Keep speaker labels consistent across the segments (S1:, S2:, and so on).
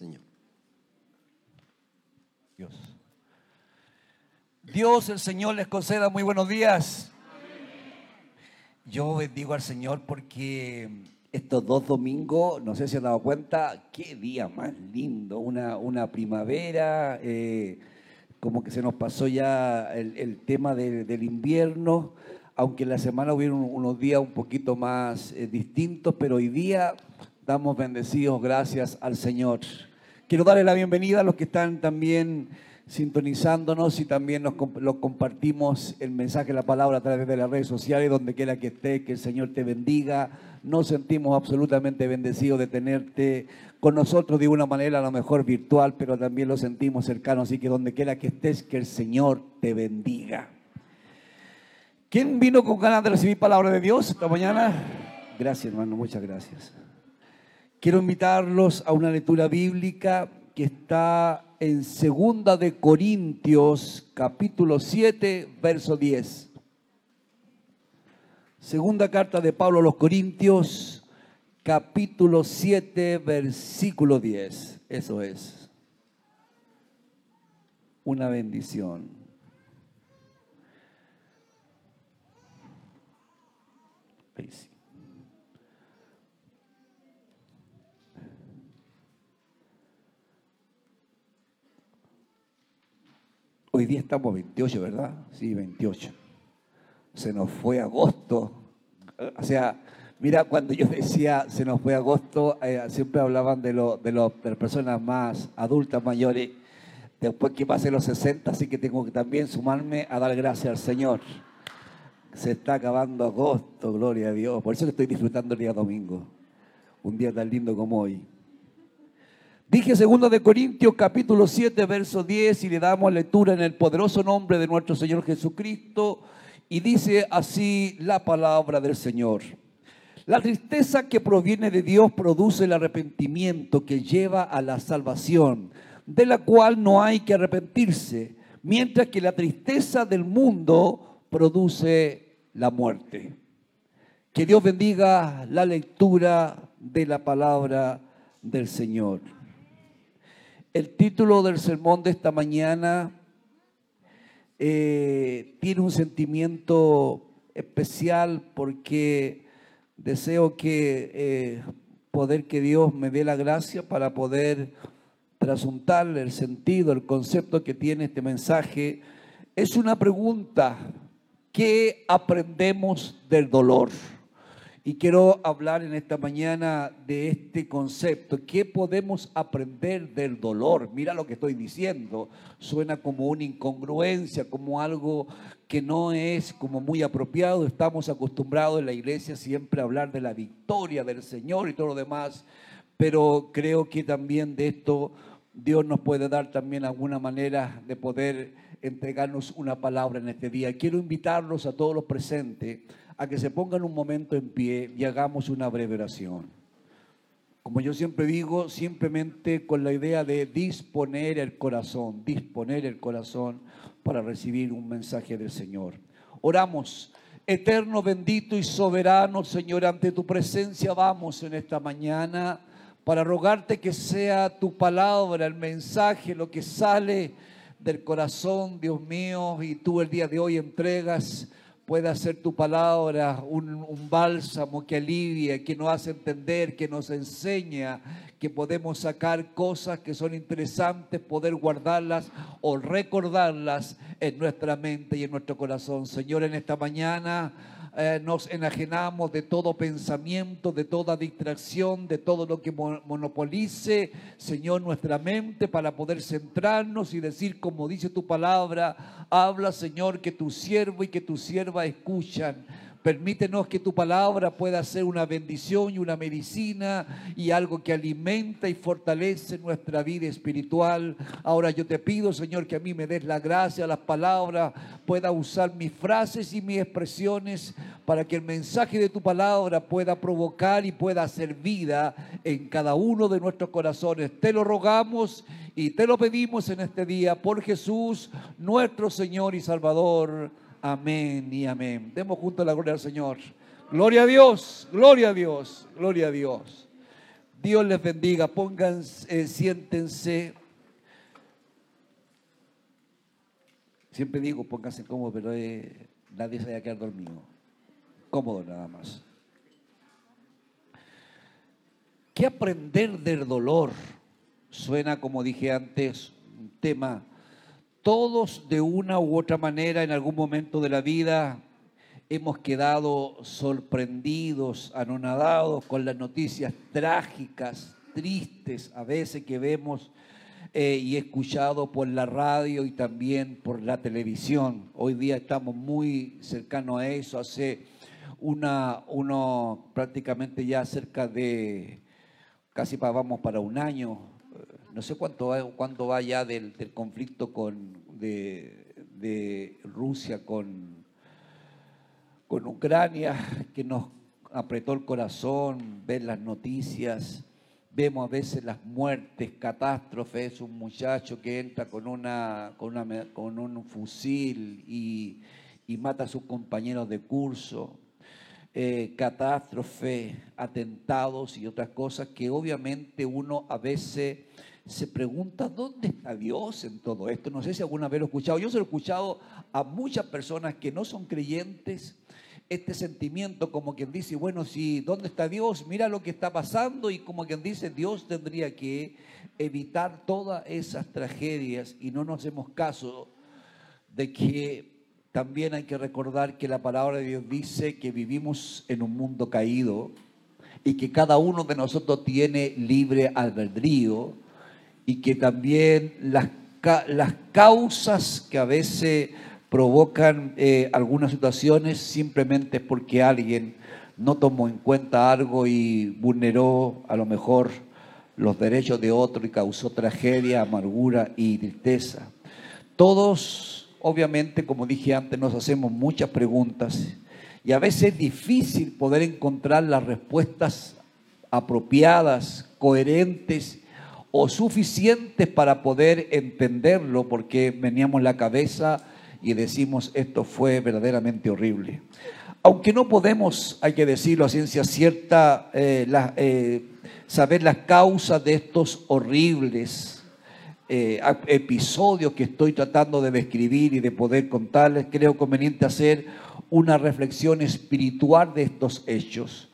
S1: Señor.
S2: Dios. Dios, el Señor les conceda muy buenos días. Yo bendigo al Señor porque estos dos domingos, no sé si han dado cuenta, qué día más lindo, una, una primavera, eh, como que se nos pasó ya el, tema del invierno, aunque en la semana hubieron unos días un poquito más eh, distintos, pero hoy día damos bendecidos gracias al Señor. Quiero darle la bienvenida a los que están también sintonizándonos y también nos lo compartimos el mensaje, la palabra a través de las redes sociales, donde quiera que esté, que el Señor te bendiga. Nos sentimos absolutamente bendecidos de tenerte con nosotros de una manera a lo mejor virtual, pero también lo sentimos cercano, así que donde quiera que estés, que el Señor te bendiga. ¿Quién vino con ganas de recibir palabra de Dios esta mañana? Gracias, hermano, muchas gracias. Quiero invitarlos a una lectura bíblica que está en Segunda de Corintios, capítulo 7, verso 10. Segunda carta de Pablo a los Corintios, capítulo 7, versículo 10. Eso es. Una bendición. Hoy día estamos 28, ¿verdad? Sí, 28. Se nos fue agosto. O sea, mira, cuando yo decía se nos fue agosto, eh, siempre hablaban de, lo, de, las personas más adultas, mayores. Después que pase los 60, así que tengo que también sumarme a dar gracias al Señor. Se está acabando agosto, gloria a Dios. Por eso estoy disfrutando el día domingo. Un día tan lindo como hoy. Dije 2 de Corintios capítulo 7 verso 10 y le damos lectura en el poderoso nombre de nuestro Señor Jesucristo y dice así la palabra del Señor. La tristeza que proviene de Dios produce el arrepentimiento que lleva a la salvación, de la cual no hay que arrepentirse, mientras que la tristeza del mundo produce la muerte. Que Dios bendiga la lectura de la palabra del Señor. El título del sermón de esta mañana eh, tiene un sentimiento especial porque deseo que eh, poder que Dios me dé la gracia para poder trasuntarle el sentido, el concepto que tiene este mensaje. Es una pregunta, ¿qué aprendemos del dolor? Y quiero hablar en esta mañana de este concepto. ¿Qué podemos aprender del dolor? Mira lo que estoy diciendo. Suena como una incongruencia, como algo que no es como muy apropiado. Estamos acostumbrados en la iglesia siempre a hablar de la victoria del Señor y todo lo demás. Pero creo que también de esto Dios nos puede dar también alguna manera de poder entregarnos una palabra en este día. Quiero invitarlos a todos los presentes a que se pongan un momento en pie y hagamos una breve oración. Como yo siempre digo, simplemente con la idea de disponer el corazón, disponer el corazón para recibir un mensaje del Señor. Oramos. Eterno, bendito y soberano, Señor, ante tu presencia vamos en esta mañana para rogarte que sea tu palabra, el mensaje, lo que sale del corazón, Dios mío, y tú el día de hoy entregas pueda ser tu palabra un, bálsamo que alivia, que nos hace entender, que nos enseña, que podemos sacar cosas que son interesantes, poder guardarlas o recordarlas en nuestra mente y en nuestro corazón. Señor, en esta mañana eh, nos enajenamos de todo pensamiento, de toda distracción, de todo lo que monopolice, Señor, nuestra mente para poder centrarnos y decir, como dice tu palabra, habla, Señor, que tu siervo y que tu sierva escuchan Permítenos que tu palabra pueda ser una bendición y una medicina y algo que alimenta y fortalece nuestra vida espiritual. Ahora yo te pido, Señor, que a mí me des la gracia, las palabras, pueda usar mis frases y mis expresiones para que el mensaje de tu palabra pueda provocar y pueda hacer vida en cada uno de nuestros corazones. Te lo rogamos y te lo pedimos en este día por Jesús, nuestro Señor y Salvador. Amén y amén. Demos juntos la gloria al Señor. Gloria a Dios, gloria a Dios, gloria a Dios. Dios les bendiga, pónganse, eh, siéntense. Siempre digo, pónganse cómodo, pero eh, nadie se vaya a quedar dormido. Cómodo nada más. ¿Qué aprender del dolor? Suena, como dije antes, un tema. Todos de una u otra manera en algún momento de la vida hemos quedado sorprendidos, anonadados con las noticias trágicas, tristes a veces que vemos eh, y escuchado por la radio y también por la televisión. Hoy día estamos muy cercanos a eso. Hace una, uno prácticamente ya cerca de, casi para un año, no sé cuánto va, cuánto va ya del, conflicto con, de, Rusia con con Ucrania, que nos apretó el corazón, ver las noticias, vemos a veces las muertes, catástrofes, un muchacho que entra con, una, con, con un fusil y, mata a sus compañeros de curso, eh, catástrofe, atentados y otras cosas que obviamente uno a veces se pregunta, ¿dónde está Dios en todo esto? No sé si alguna vez lo he escuchado. Yo se lo he escuchado a muchas personas que no son creyentes, este sentimiento como quien dice, bueno, si, ¿dónde está Dios? Mira lo que está pasando y como quien dice, Dios tendría que evitar todas esas tragedias y no nos hacemos caso de que también hay que recordar que la palabra de Dios dice que vivimos en un mundo caído y que cada uno de nosotros tiene libre albedrío y que también las, las causas que a veces provocan eh, algunas situaciones simplemente porque alguien no tomó en cuenta algo y vulneró a lo mejor los derechos de otro y causó tragedia, amargura y tristeza. Todos, obviamente, como dije antes, nos hacemos muchas preguntas y a veces es difícil poder encontrar las respuestas apropiadas, coherentes o suficientes para poder entenderlo, porque veníamos la cabeza y decimos esto fue verdaderamente horrible. Aunque no podemos, hay que decirlo a ciencia cierta, eh, eh, saber las causas de estos horribles eh, episodios que estoy tratando de describir y de poder contarles, creo conveniente hacer una reflexión espiritual de estos hechos.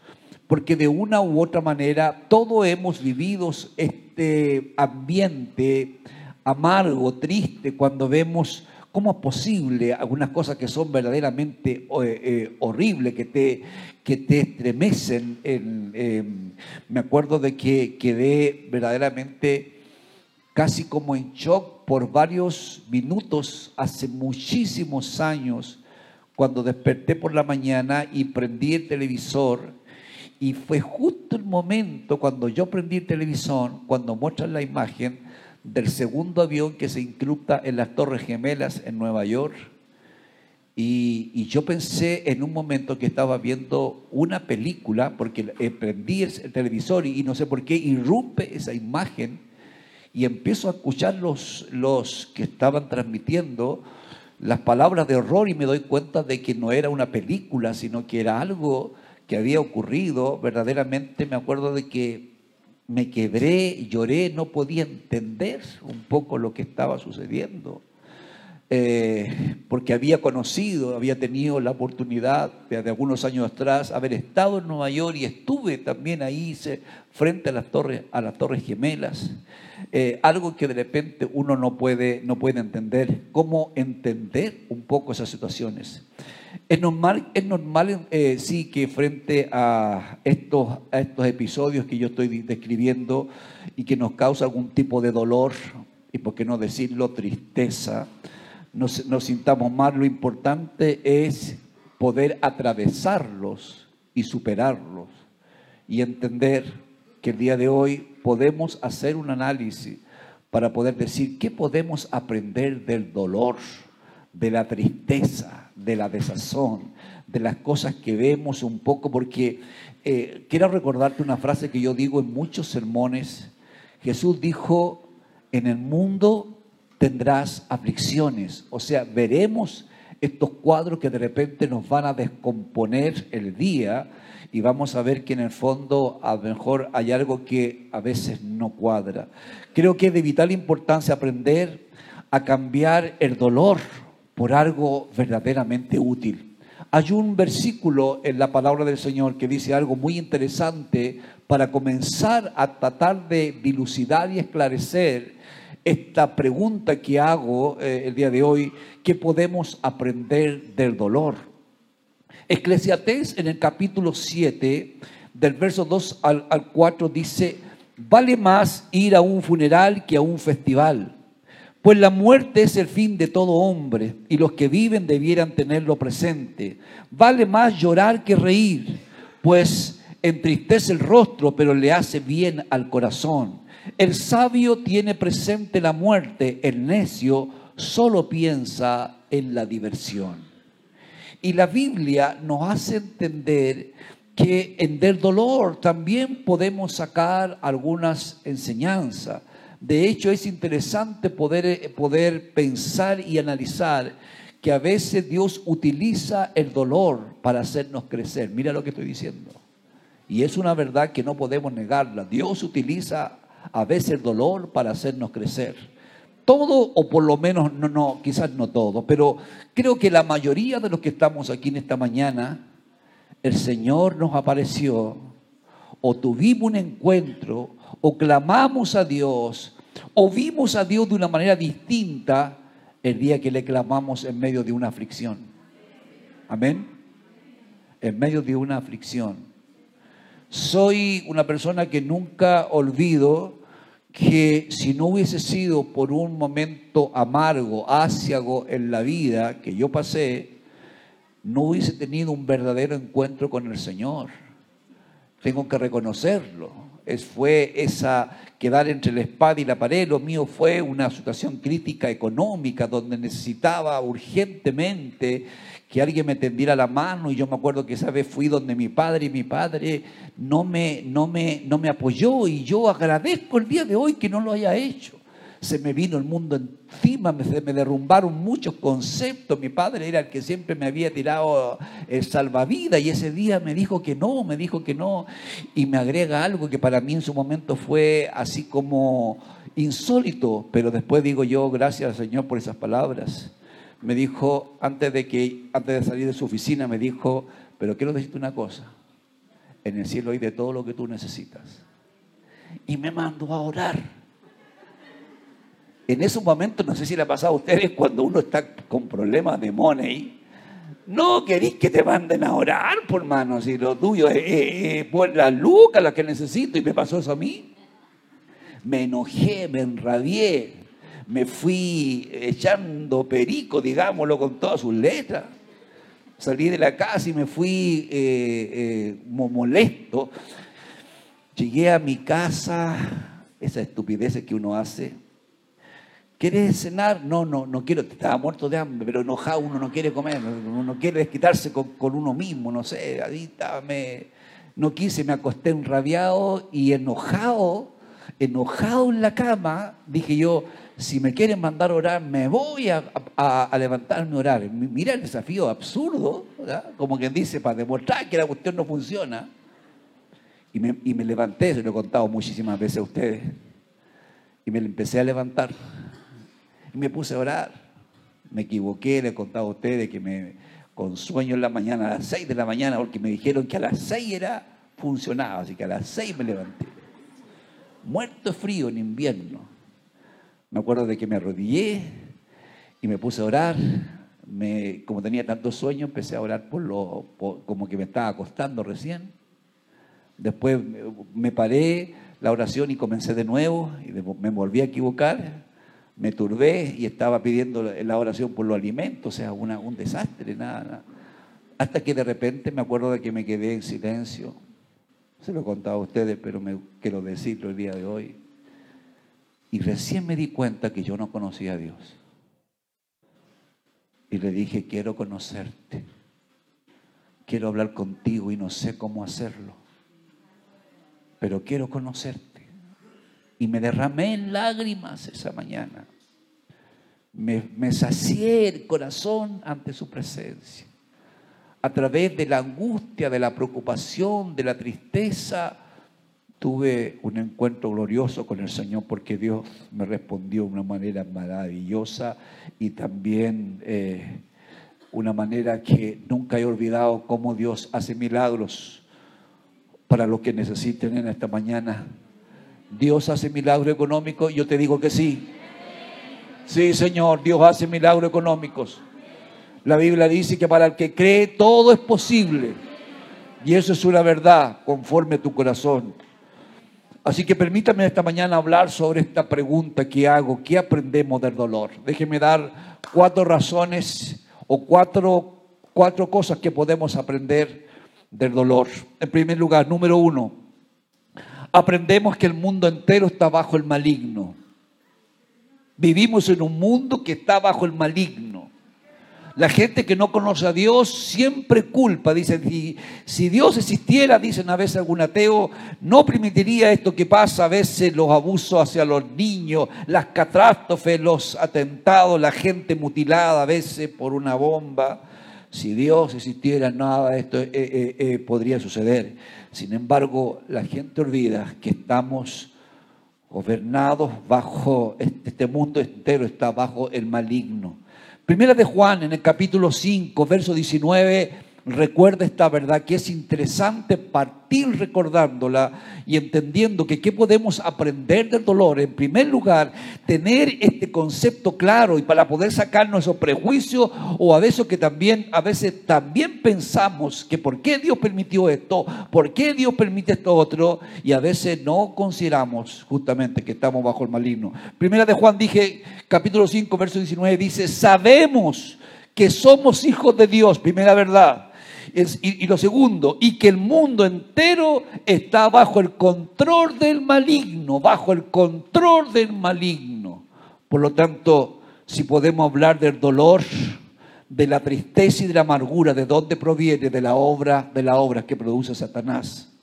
S2: Porque de una u otra manera todos hemos vivido este ambiente amargo, triste, cuando vemos ¿Cómo es posible algunas cosas que son verdaderamente eh, eh, horribles, que te, que te estremecen? En, me acuerdo de que quedé verdaderamente casi como en shock por varios minutos hace muchísimos años, cuando desperté por la mañana y prendí el televisor. Y fue justo el momento cuando yo prendí el televisor, cuando muestran la imagen, del segundo avión que se incrusta en las Torres Gemelas en Nueva York. Y, yo pensé en un momento que estaba viendo una película, porque prendí el, televisor y, no sé por qué irrumpe esa imagen y empiezo a escuchar los, los que estaban transmitiendo las palabras de horror y me doy cuenta de que no era una película, sino que era algo que había ocurrido. Verdaderamente me acuerdo de que me quebré, lloré, no podía entender un poco lo que estaba sucediendo. Eh, porque había conocido, había tenido la oportunidad de, algunos años atrás haber estado en Nueva York y estuve también ahí frente a las torres, a las torres gemelas. Eh, algo que de repente uno no puede, no puede entender, cómo entender un poco esas situaciones. Es normal, es normal eh, sí, que frente a estos, a estos episodios que yo estoy describiendo y que nos causa algún tipo de dolor, y por qué no decirlo, tristeza, nos, nos sintamos mal, lo importante es poder atravesarlos y superarlos y entender que el día de hoy podemos hacer un análisis para poder decir qué podemos aprender del dolor de la tristeza, de la desazón, de las cosas que vemos un poco, porque eh, quiero recordarte una frase que yo digo en muchos sermones. Jesús dijo, en el mundo tendrás aflicciones, o sea, veremos estos cuadros que de repente nos van a descomponer el día y vamos a ver que en el fondo a lo mejor hay algo que a veces no cuadra. Creo que es de vital importancia aprender a cambiar el dolor por algo verdaderamente útil. Hay un versículo en la palabra del Señor que dice algo muy interesante para comenzar a tratar de dilucidar y esclarecer esta pregunta que hago eh, el día de hoy, ¿qué podemos aprender del dolor? Eclesiastés en el capítulo 7, del verso 2 al, al 4, dice, vale más ir a un funeral que a un festival, pues la muerte es el fin de todo hombre y los que viven debieran tenerlo presente. Vale más llorar que reír, pues entristece el rostro, pero le hace bien al corazón. El sabio tiene presente la muerte, el necio solo piensa en la diversión. Y la Biblia nos hace entender que en del dolor también podemos sacar algunas enseñanzas. De hecho, es interesante poder, poder pensar y analizar que a veces Dios utiliza el dolor para hacernos crecer. Mira lo que estoy diciendo. Y es una verdad que no podemos negarla. Dios utiliza a veces el dolor para hacernos crecer. Todo, o por lo menos, no, no, quizás no todo, pero creo que la mayoría de los que estamos aquí en esta mañana, el Señor nos apareció, o tuvimos un encuentro, o clamamos a Dios, o vimos a Dios de una manera distinta el día que le clamamos en medio de una aflicción. Amén. En medio de una aflicción. Soy una persona que nunca olvido que si no hubiese sido por un momento amargo, áciago en la vida que yo pasé, no hubiese tenido un verdadero encuentro con el Señor. Tengo que reconocerlo. Fue esa quedar entre la espada y la pared. Lo mío fue una situación crítica económica donde necesitaba urgentemente que alguien me tendiera la mano y yo me acuerdo que esa vez fui donde mi padre y mi padre no me, no me, no me apoyó y yo agradezco el día de hoy que no lo haya hecho. Se me vino el mundo encima, me, me derrumbaron muchos conceptos. Mi padre era el que siempre me había tirado el salvavidas y ese día me dijo que no, me dijo que no. Y me agrega algo que para mí en su momento fue así como insólito, pero después digo yo, gracias Señor por esas palabras me dijo, antes de, que, antes de salir de su oficina, me dijo, pero quiero decirte una cosa, en el cielo hay de todo lo que tú necesitas. Y me mandó a orar. En esos momentos, no sé si le ha pasado a ustedes, cuando uno está con problemas de money, no querís que te manden a orar, por mano, si lo tuyo es, por la lucas la que necesito, y me pasó eso a mí. Me enojé, me enrabié, me fui echando perico, digámoslo, con todas sus letras. Salí de la casa y me fui eh, eh, molesto. Llegué a mi casa, esa estupidez que uno hace. ¿Quieres cenar? No, no, no quiero, estaba muerto de hambre, pero enojado uno no quiere comer, uno quiere desquitarse con, uno mismo, no sé, ahí me, no quise, me acosté enrabiado y enojado, enojado en la cama, dije yo, si me quieren mandar a orar, me voy a, levantarme a orar. Mira el desafío absurdo, como quien dice, para demostrar que la cuestión no funciona. Y me levanté, se lo he contado muchísimas veces a ustedes. Y me empecé a levantar. Me puse a orar. Me equivoqué, le he contado a ustedes que me con sueño en la mañana, a las 6 de la mañana, porque me dijeron que a las 6 era funcionaba, así que a las 6 me levanté. Muerto frío en invierno me acuerdo de que me arrodillé y me puse a orar. Me, como tenía tanto sueño, empecé a orar por lo, como que me estaba acostando recién. Después me paré la oración y comencé de nuevo y me volví a equivocar. Me turbé y estaba pidiendo la oración por los alimentos, o sea, un desastre, nada, nada. Hasta que de repente me acuerdo de que me quedé en silencio. Se lo he contado a ustedes, pero me quiero decirlo el día de hoy. Y recién me di cuenta que yo no conocía a Dios. Y le dije, quiero conocerte. Quiero hablar contigo y no sé cómo hacerlo. Pero quiero conocerte. Y me derramé en lágrimas esa mañana. me, sacié el corazón ante su presencia. A través de la angustia, de la preocupación, de la tristeza, tuve un encuentro glorioso con el Señor porque Dios me respondió de una manera maravillosa y también eh, una manera que nunca he olvidado cómo Dios hace milagros para los que necesiten en esta mañana. Dios hace milagros económicos, yo te digo que sí. Sí, Señor, Dios hace milagros económicos. La Biblia dice que para el que cree todo es posible. Y eso es una verdad conforme a tu corazón. Así que permítame esta mañana hablar sobre esta pregunta que hago. ¿Qué aprendemos del dolor? Déjeme dar cuatro razones o cuatro, cuatro cosas que podemos aprender del dolor. En primer lugar, número uno, aprendemos que el mundo entero está bajo el maligno. Vivimos en un mundo que está bajo el maligno. La gente que no conoce a Dios siempre culpa. Dicen, si, si Dios existiera, dicen a veces algún ateo, no permitiría esto que pasa a veces, los abusos hacia los niños, las catástrofes, los atentados, la gente mutilada a veces por una bomba. Si Dios existiera, nada de esto eh, eh, eh, podría suceder. Sin embargo, la gente olvida que estamos gobernados bajo, este, mundo entero está bajo el maligno. Primera de Juan, en el capítulo 5, verso 19, recuerda esta verdad que es interesante partir recordándola y entendiendo que qué podemos aprender del dolor. En primer lugar, tener este concepto claro y para poder sacarnos esos prejuicios o a veces que también a veces también pensamos que por qué Dios permitió esto, por qué Dios permite esto otro y a veces no consideramos justamente que estamos bajo el maligno. Primera de Juan dije, capítulo 5, verso 19 dice, "Sabemos que somos hijos de Dios, primera verdad y, lo segundo, y que el mundo entero está bajo el control del maligno, bajo el control del maligno. Por lo tanto, si podemos hablar del dolor, de la tristeza y de la amargura, ¿de dónde proviene? De la obra, de la obra que produce Satanás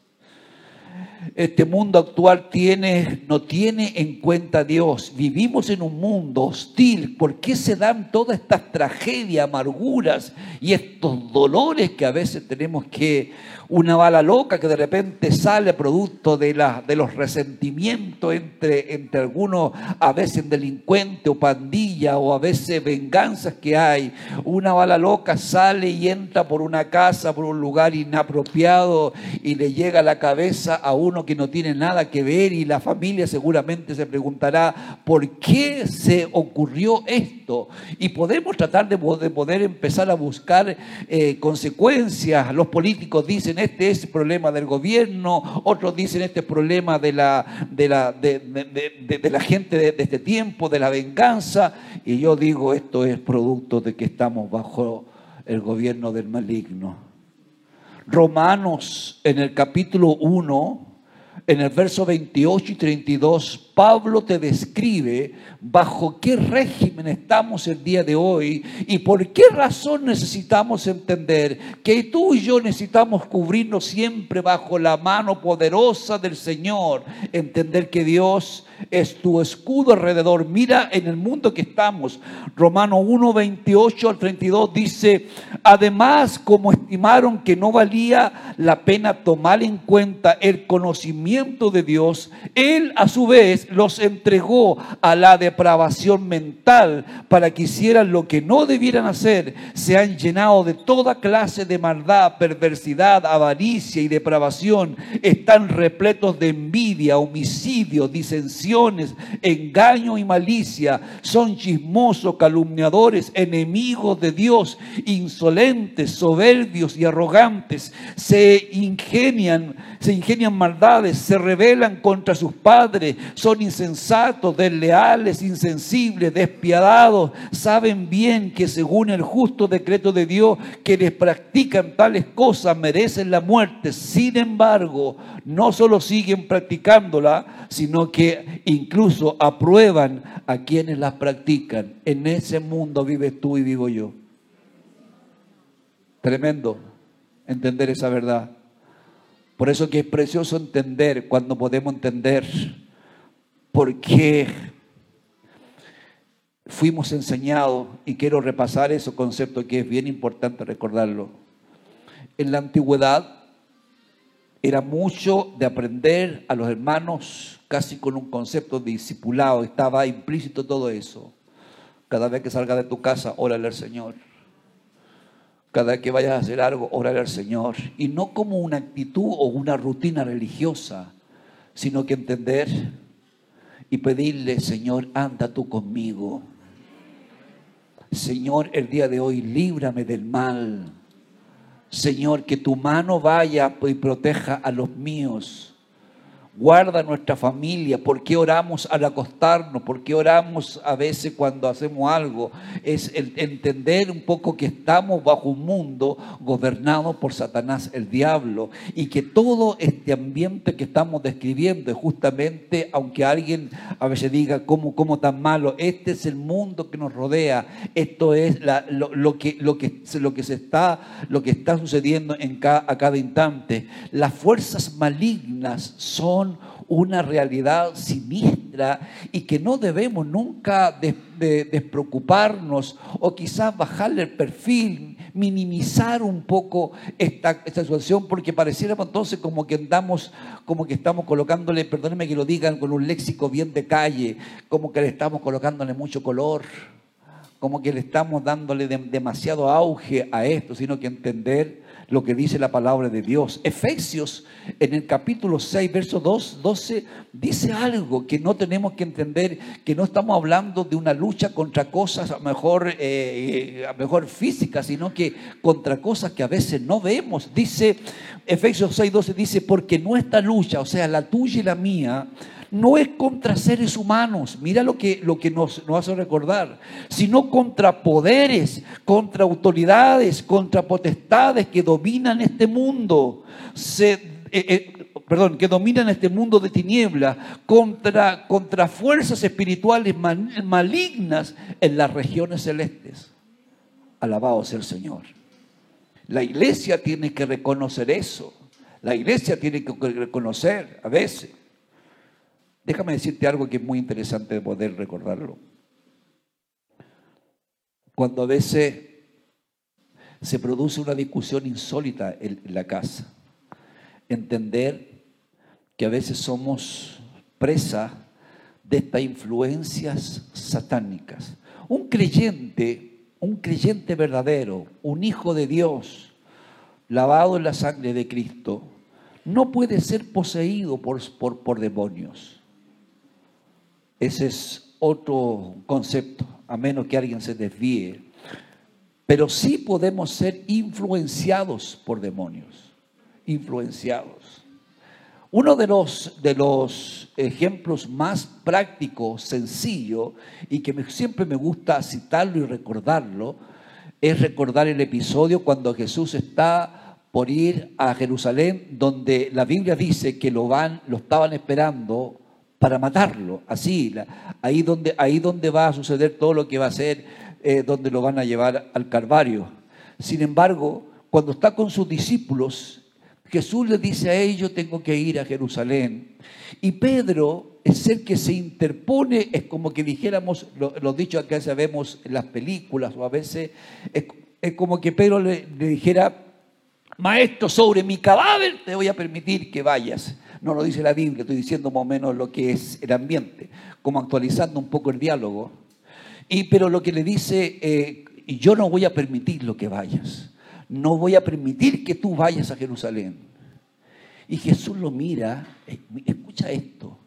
S2: este mundo actual tiene, no tiene en cuenta a Dios. Vivimos en un mundo hostil. ¿Por qué se dan todas estas tragedias, amarguras y estos dolores que a veces tenemos que una bala loca que de repente sale producto de, de los resentimientos entre, entre algunos, a veces delincuentes o pandilla o a veces venganzas que hay. Una bala loca sale y entra por una casa, por un lugar inapropiado y le llega a la cabeza a uno que no tiene nada que ver y la familia seguramente se preguntará, ¿por qué se ocurrió esto? Y podemos tratar de, poder empezar a buscar eh, consecuencias. Los políticos dicen, este es el problema del gobierno, otros dicen este es problema de la, de la, de, la gente de, este tiempo, de la venganza, y yo digo esto es producto de que estamos bajo el gobierno del maligno. Romanos en el capítulo 1, en el verso 28 y 32, Pablo te describe bajo qué régimen estamos el día de hoy y por qué razón necesitamos entender que tú y yo necesitamos cubrirnos siempre bajo la mano poderosa del Señor, entender que Dios es tu escudo alrededor. Mira en el mundo que estamos. Romano 1, 28 al 32 dice, además como estimaron que no valía la pena tomar en cuenta el conocimiento de Dios, Él a su vez los entregó a la depravación mental para que hicieran lo que no debieran hacer. Se han llenado de toda clase de maldad, perversidad, avaricia y depravación. Están repletos de envidia, homicidio, disensión engaño y malicia. Son chismosos, calumniadores, enemigos de Dios, insolentes, soberbios y arrogantes. Se ingenian, se ingenian maldades, se rebelan contra sus padres, son insensatos, desleales, insensibles, despiadados. Saben bien que según el justo decreto de Dios, que les practican tales cosas merecen la muerte. Sin embargo, no solo siguen practicándola, sino que incluso aprueban a quienes las practican. En ese mundo vives tú y vivo yo. Tremendo entender esa verdad. Por eso que es precioso entender cuando podemos entender por qué fuimos enseñados, y quiero repasar ese concepto que es bien importante recordarlo. En la antigüedad era mucho de aprender a los hermanos casi con un concepto de discipulado, estaba implícito todo eso. Cada vez que salga de tu casa, órale al Señor. Cada vez que vayas a hacer algo, órale al Señor. Y no como una actitud o una rutina religiosa, sino que entender y pedirle, Señor, anda tú conmigo. Señor, el día de hoy, líbrame del mal. Señor, que tu mano vaya y proteja a los míos guarda nuestra familia, por qué oramos al acostarnos, por qué oramos a veces cuando hacemos algo, es el entender un poco que estamos bajo un mundo gobernado por Satanás, el diablo, y que todo este ambiente que estamos describiendo es justamente, aunque alguien a veces diga cómo, cómo tan malo, este es el mundo que nos rodea, esto es lo, que, lo, que, lo que se está, lo que está sucediendo en a cada instante. Las fuerzas malignas son una realidad sinistra y que no debemos nunca despreocuparnos o quizás bajarle el perfil, minimizar un poco esta, esta situación porque pareciera entonces como que andamos, como que estamos colocándole, perdónenme que lo digan con un léxico bien de calle, como que le estamos colocándole mucho color como que le estamos dándole demasiado auge a esto, sino que entender lo que dice la palabra de Dios. Efesios en el capítulo 6, verso 2, 12, dice algo que no tenemos que entender, que no estamos hablando de una lucha contra cosas a mejor, eh, eh, mejor físicas, sino que contra cosas que a veces no vemos. Dice Efesios 6, 12, dice, porque nuestra lucha, o sea, la tuya y la mía, no es contra seres humanos, mira lo que, lo que nos, nos hace recordar, sino contra poderes, contra autoridades, contra potestades que dominan este mundo. Eh, eh, perdón, que dominan este mundo de tiniebla, contra, contra fuerzas espirituales malignas en las regiones celestes. Alabado sea el Señor. La iglesia tiene que reconocer eso. La iglesia tiene que reconocer a veces Déjame decirte algo que es muy interesante de poder recordarlo. Cuando a veces se produce una discusión insólita en la casa, entender que a veces somos presa de estas influencias satánicas. Un creyente, un creyente verdadero, un hijo de Dios, lavado en la sangre de Cristo, no puede ser poseído por, por, por demonios. Ese es otro concepto, a menos que alguien se desvíe. Pero sí podemos ser influenciados por demonios, influenciados. Uno de los, de los ejemplos más prácticos, sencillo, y que siempre me gusta citarlo y recordarlo, es recordar el episodio cuando Jesús está por ir a Jerusalén, donde la Biblia dice que lo, van, lo estaban esperando para matarlo, así, ahí donde, ahí donde va a suceder todo lo que va a ser, eh, donde lo van a llevar al Calvario. Sin embargo, cuando está con sus discípulos, Jesús le dice a ellos, tengo que ir a Jerusalén. Y Pedro es el que se interpone, es como que dijéramos, los dichos que sabemos en las películas, o a veces es, como que Pedro le dijera, maestro, sobre mi cadáver te voy a permitir que vayas. No lo dice la Biblia, estoy diciendo más o menos lo que es el ambiente, como actualizando un poco el diálogo. Y, pero lo que le dice, eh, yo no voy a permitir lo que vayas, no voy a permitir que tú vayas a Jerusalén. Y Jesús lo mira, eh, escucha esto,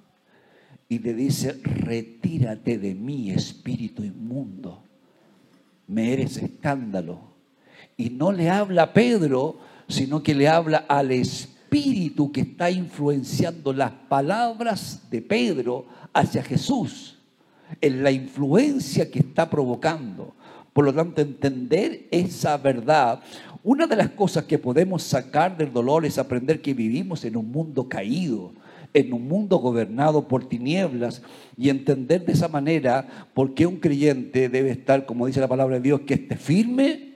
S2: y le dice, retírate de mí, espíritu inmundo, me eres escándalo. Y no le habla a Pedro, sino que le habla al Espíritu espíritu que está influenciando las palabras de Pedro hacia Jesús, en la influencia que está provocando. Por lo tanto, entender esa verdad. Una de las cosas que podemos sacar del dolor es aprender que vivimos en un mundo caído, en un mundo gobernado por tinieblas y entender de esa manera por qué un creyente debe estar, como dice la palabra de Dios, que esté firme,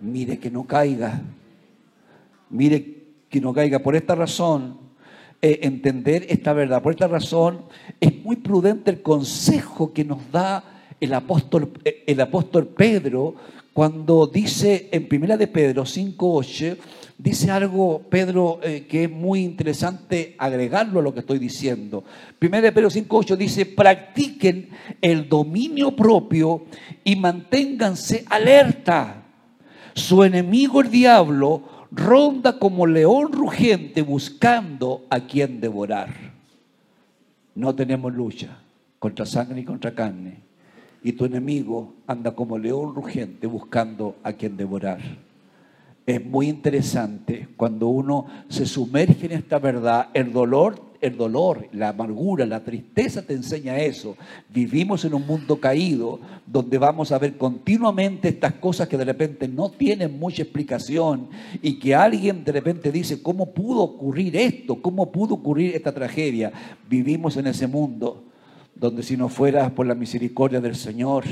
S2: mire que no caiga, mire que no caiga. Por esta razón, eh, entender esta verdad. Por esta razón, es muy prudente el consejo que nos da el apóstol, el apóstol Pedro cuando dice en Primera de Pedro 5.8, dice algo, Pedro, eh, que es muy interesante agregarlo a lo que estoy diciendo. Primera de Pedro 5.8 dice, practiquen el dominio propio y manténganse alerta. Su enemigo el diablo ronda como león rugiente buscando a quien devorar. No tenemos lucha contra sangre y contra carne y tu enemigo anda como león rugiente buscando a quien devorar. Es muy interesante cuando uno se sumerge en esta verdad, el dolor, el dolor, la amargura, la tristeza te enseña eso. Vivimos en un mundo caído donde vamos a ver continuamente estas cosas que de repente no tienen mucha explicación y que alguien de repente dice, ¿cómo pudo ocurrir esto? ¿Cómo pudo ocurrir esta tragedia? Vivimos en ese mundo donde si no fuera por la misericordia del Señor,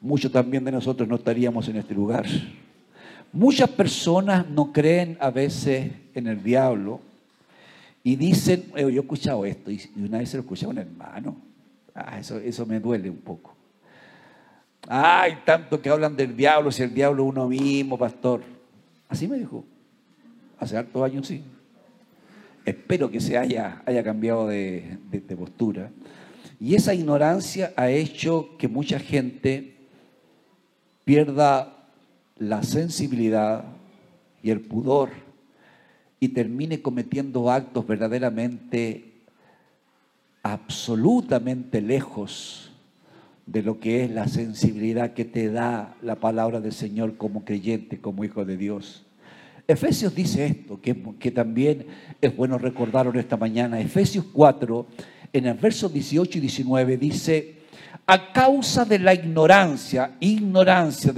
S2: muchos también de nosotros no estaríamos en este lugar. Muchas personas no creen a veces en el diablo y dicen, eh, yo he escuchado esto, y una vez se lo escuché a un hermano, ah, eso, eso me duele un poco. Ay, tanto que hablan del diablo, si el diablo es uno mismo, pastor. Así me dijo, hace hartos años sí. Espero que se haya, haya cambiado de, de postura. Y esa ignorancia ha hecho que mucha gente pierda la sensibilidad y el pudor y termine cometiendo actos verdaderamente absolutamente lejos de lo que es la sensibilidad que te da la palabra del Señor como creyente, como hijo de Dios. Efesios dice esto, que, que también es bueno recordarlo esta mañana. Efesios 4 en el verso 18 y 19 dice, a causa de la ignorancia, ignorancia,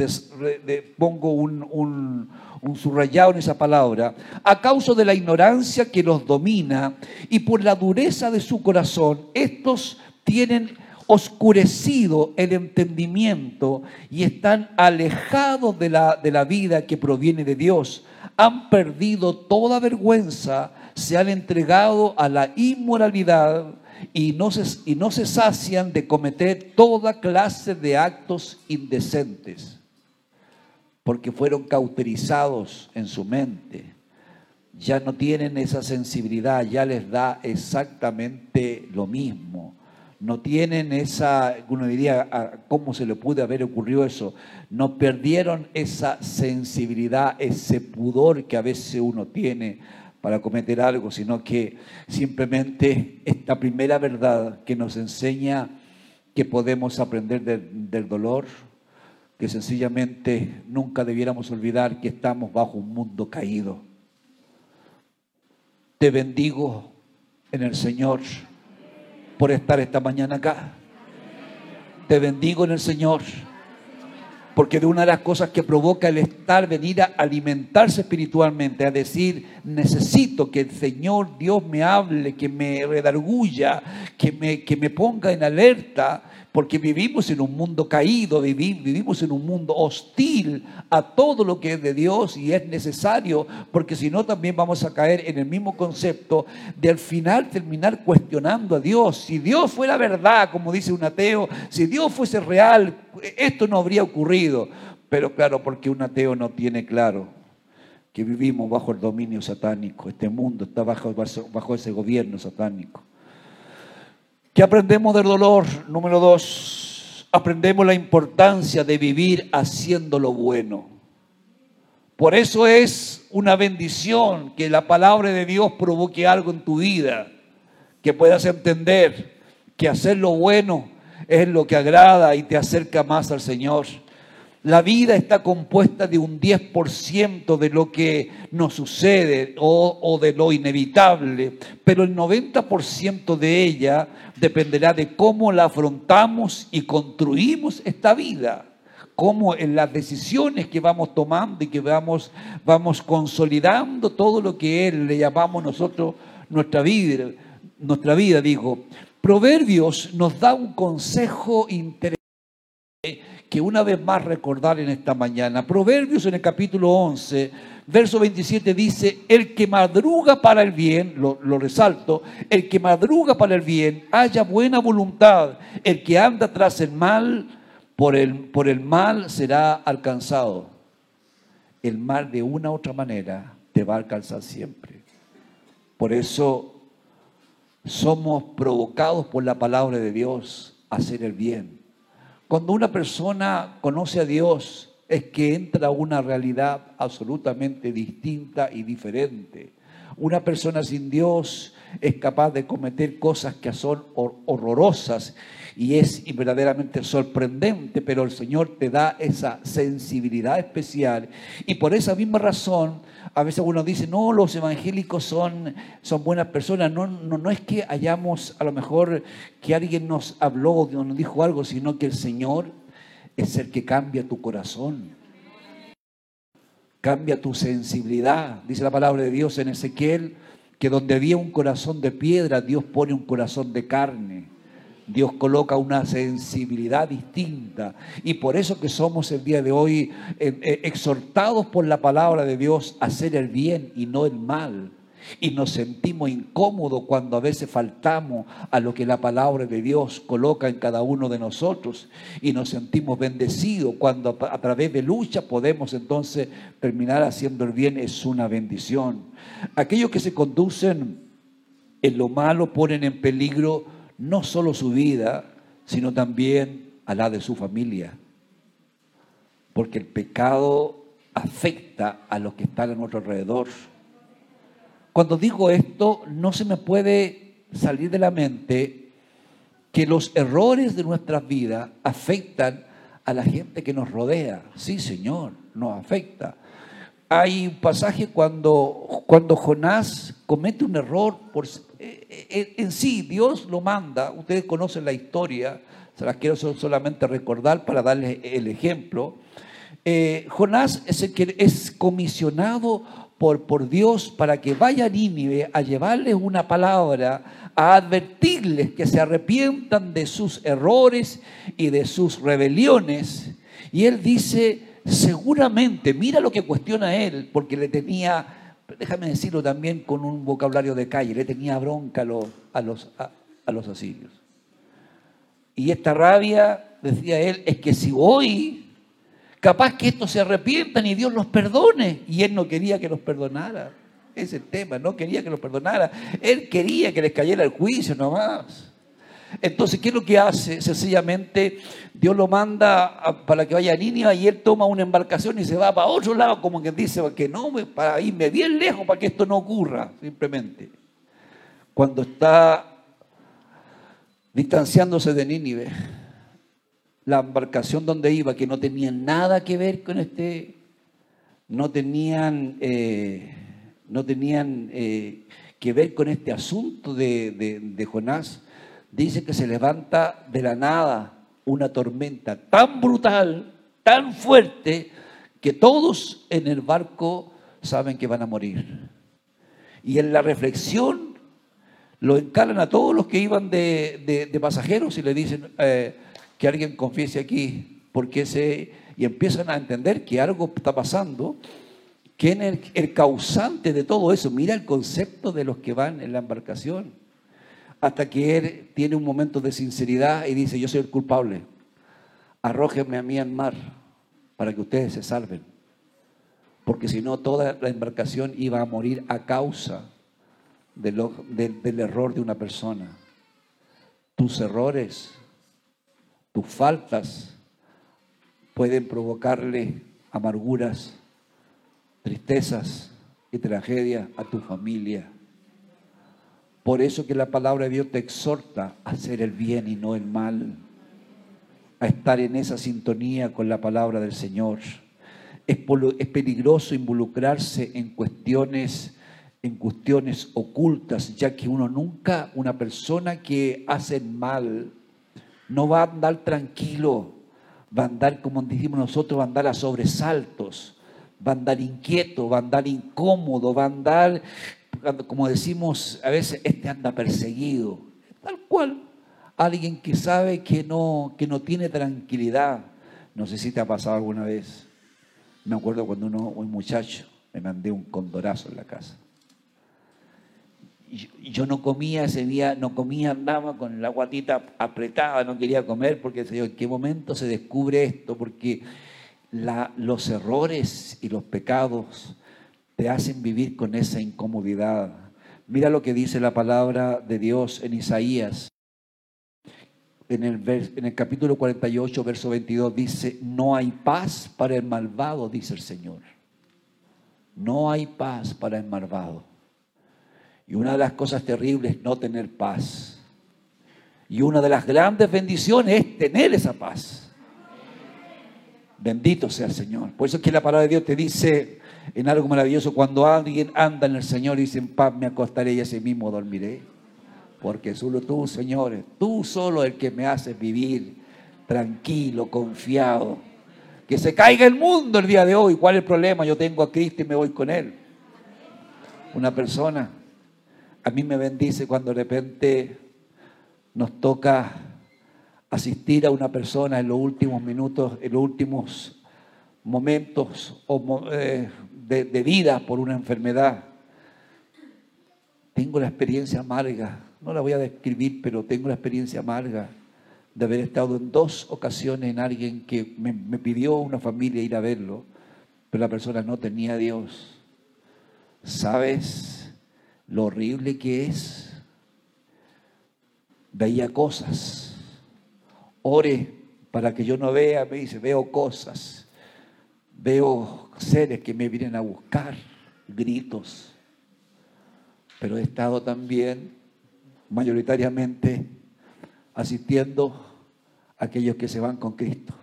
S2: pongo un, un subrayado en esa palabra, a causa de la ignorancia que los domina y por la dureza de su corazón, estos tienen oscurecido el entendimiento y están alejados de la, de la vida que proviene de Dios. Han perdido toda vergüenza, se han entregado a la inmoralidad y no, se, y no se sacian de cometer toda clase de actos indecentes, porque fueron cauterizados en su mente. Ya no tienen esa sensibilidad, ya les da exactamente lo mismo. No tienen esa, uno diría, ¿cómo se le puede haber ocurrido eso? No perdieron esa sensibilidad, ese pudor que a veces uno tiene para cometer algo, sino que simplemente esta primera verdad que nos enseña que podemos aprender del dolor, que sencillamente nunca debiéramos olvidar que estamos bajo un mundo caído. Te bendigo en el Señor por estar esta mañana acá. Te bendigo en el Señor porque de una de las cosas que provoca el estar, venir a alimentarse espiritualmente, a decir, necesito que el Señor Dios me hable, que me redarguya, que me, que me ponga en alerta, porque vivimos en un mundo caído, vivimos en un mundo hostil a todo lo que es de Dios y es necesario, porque si no también vamos a caer en el mismo concepto de al final terminar cuestionando a Dios. Si Dios fuera verdad, como dice un ateo, si Dios fuese real, esto no habría ocurrido. Pero claro, porque un ateo no tiene claro que vivimos bajo el dominio satánico, este mundo está bajo, bajo ese gobierno satánico. ¿Qué aprendemos del dolor? Número dos, aprendemos la importancia de vivir haciendo lo bueno. Por eso es una bendición que la palabra de Dios provoque algo en tu vida, que puedas entender que hacer lo bueno es lo que agrada y te acerca más al Señor. La vida está compuesta de un 10% de lo que nos sucede o, de lo inevitable, pero el 90% de ella dependerá de cómo la afrontamos y construimos esta vida cómo en las decisiones que vamos tomando y que vamos, vamos consolidando todo lo que Él le llamamos nosotros nuestra vida, nuestra vida, digo. Proverbios nos da un consejo interesante que una vez más recordar en esta mañana. Proverbios en el capítulo 11, verso 27 dice, el que madruga para el bien, lo, resalto, el que madruga para el bien, haya buena voluntad, el que anda tras el mal, por el, por el mal será alcanzado. El mal de una u otra manera te va a alcanzar siempre. Por eso somos provocados por la palabra de Dios a hacer el bien. Cuando una persona conoce a Dios, es que entra a una realidad absolutamente distinta y diferente. Una persona sin Dios es capaz de cometer cosas que son horrorosas y es verdaderamente sorprendente, pero el Señor te da esa sensibilidad especial. Y por esa misma razón, a veces uno dice, no, los evangélicos son, son buenas personas. No, no, no es que hayamos, a lo mejor, que alguien nos habló o nos dijo algo, sino que el Señor es el que cambia tu corazón. Cambia tu sensibilidad. Dice la palabra de Dios en Ezequiel que donde había un corazón de piedra, Dios pone un corazón de carne. Dios coloca una sensibilidad distinta. Y por eso que somos el día de hoy eh, eh, exhortados por la palabra de Dios a hacer el bien y no el mal. Y nos sentimos incómodos cuando a veces faltamos a lo que la palabra de Dios coloca en cada uno de nosotros. Y nos sentimos bendecidos cuando a través de lucha podemos entonces terminar haciendo el bien. Es una bendición. Aquellos que se conducen en lo malo ponen en peligro no solo su vida, sino también a la de su familia. Porque el pecado afecta a los que están a nuestro alrededor. Cuando digo esto, no se me puede salir de la mente que los errores de nuestras vidas afectan a la gente que nos rodea. Sí, Señor, nos afecta. Hay un pasaje cuando, cuando Jonás comete un error eh, eh, en sí, Dios lo manda, ustedes conocen la historia, se las quiero solamente recordar para darles el ejemplo. Eh, Jonás es el que es comisionado por, por Dios para que vaya a Nínive a llevarles una palabra, a advertirles que se arrepientan de sus errores y de sus rebeliones. Y él dice, seguramente, mira lo que cuestiona él, porque le tenía, déjame decirlo también con un vocabulario de calle, le tenía bronca a los, a los, a los asirios. Y esta rabia, decía él, es que si hoy Capaz que estos se arrepientan y Dios los perdone. Y Él no quería que los perdonara. Ese es el tema, no quería que los perdonara. Él quería que les cayera el juicio nomás. Entonces, ¿qué es lo que hace? Sencillamente, Dios lo manda para que vaya a Nínive y él toma una embarcación y se va para otro lado, como que dice, que no, para irme bien lejos para que esto no ocurra, simplemente. Cuando está distanciándose de Nínive, la embarcación donde iba, que no tenían nada que ver con este, no tenían, eh, no tenían eh, que ver con este asunto de, Jonás, dice que se levanta de la nada una tormenta tan brutal, tan fuerte, que todos en el barco saben que van a morir. Y en la reflexión lo encalan a todos los que iban de, pasajeros y le dicen, eh, que alguien confiese aquí, porque se, y empiezan a entender que algo está pasando, que es el, causante de todo eso, mira el concepto de los que van en la embarcación, hasta que él tiene un momento de sinceridad y dice, yo soy el culpable, arrójenme a mí al mar para que ustedes se salven, porque si no toda la embarcación iba a morir a causa del error de una persona. Tus errores tus faltas pueden provocarle amarguras, tristezas y tragedias a tu familia. Por eso que la palabra de Dios te exhorta a hacer el bien y no el mal, a estar en esa sintonía con la palabra del Señor. Es, peligroso involucrarse en cuestiones en cuestiones ocultas, ya que uno nunca, una persona que hace mal, no va a andar tranquilo, va a andar, como decimos nosotros, va a andar a sobresaltos, va a andar inquieto, va a andar incómodo, va a andar, como decimos a veces, este anda perseguido. Tal cual, alguien que sabe que no, que no tiene tranquilidad. No sé si te ha pasado alguna vez. Me acuerdo cuando uno, un muchacho, me mandé un condorazo en la casa. Yo no comía ese día, no comía, andaba con la guatita apretada, no quería comer porque ¿en qué momento se descubre esto? Porque los errores y los pecados te hacen vivir con esa incomodidad. Mira lo que dice la palabra de Dios en Isaías. En el, en el capítulo 48, verso 22, dice, no hay paz para el malvado, dice el Señor. No hay paz para el malvado. Y una de las cosas terribles es no tener paz. Y una de las grandes bendiciones es tener esa paz. Bendito sea el Señor. Por eso es que la palabra de Dios te dice en algo maravilloso, cuando alguien anda en el Señor y dice, en paz me acostaré y ese mismo dormiré. Porque solo tú, Señor, tú solo el que me haces vivir tranquilo, confiado. Que se caiga el mundo el día de hoy. ¿Cuál es el problema? Yo tengo a Cristo y me voy con Él. Una persona a mí me bendice cuando de repente nos toca asistir a una persona en los últimos minutos, en los últimos momentos eh, de, vida por una enfermedad. Tengo la experiencia amarga, no la voy a describir, pero tengo la experiencia amarga de haber estado en dos ocasiones en alguien que me, me pidió una familia ir a verlo, pero la persona no tenía a Dios. ¿Sabes? Lo horrible que es. Veía cosas. Ore para que yo no vea, me dice, veo cosas. Veo seres que me vienen a buscar, gritos. Pero he estado también mayoritariamente asistiendo a aquellos que se van con Cristo.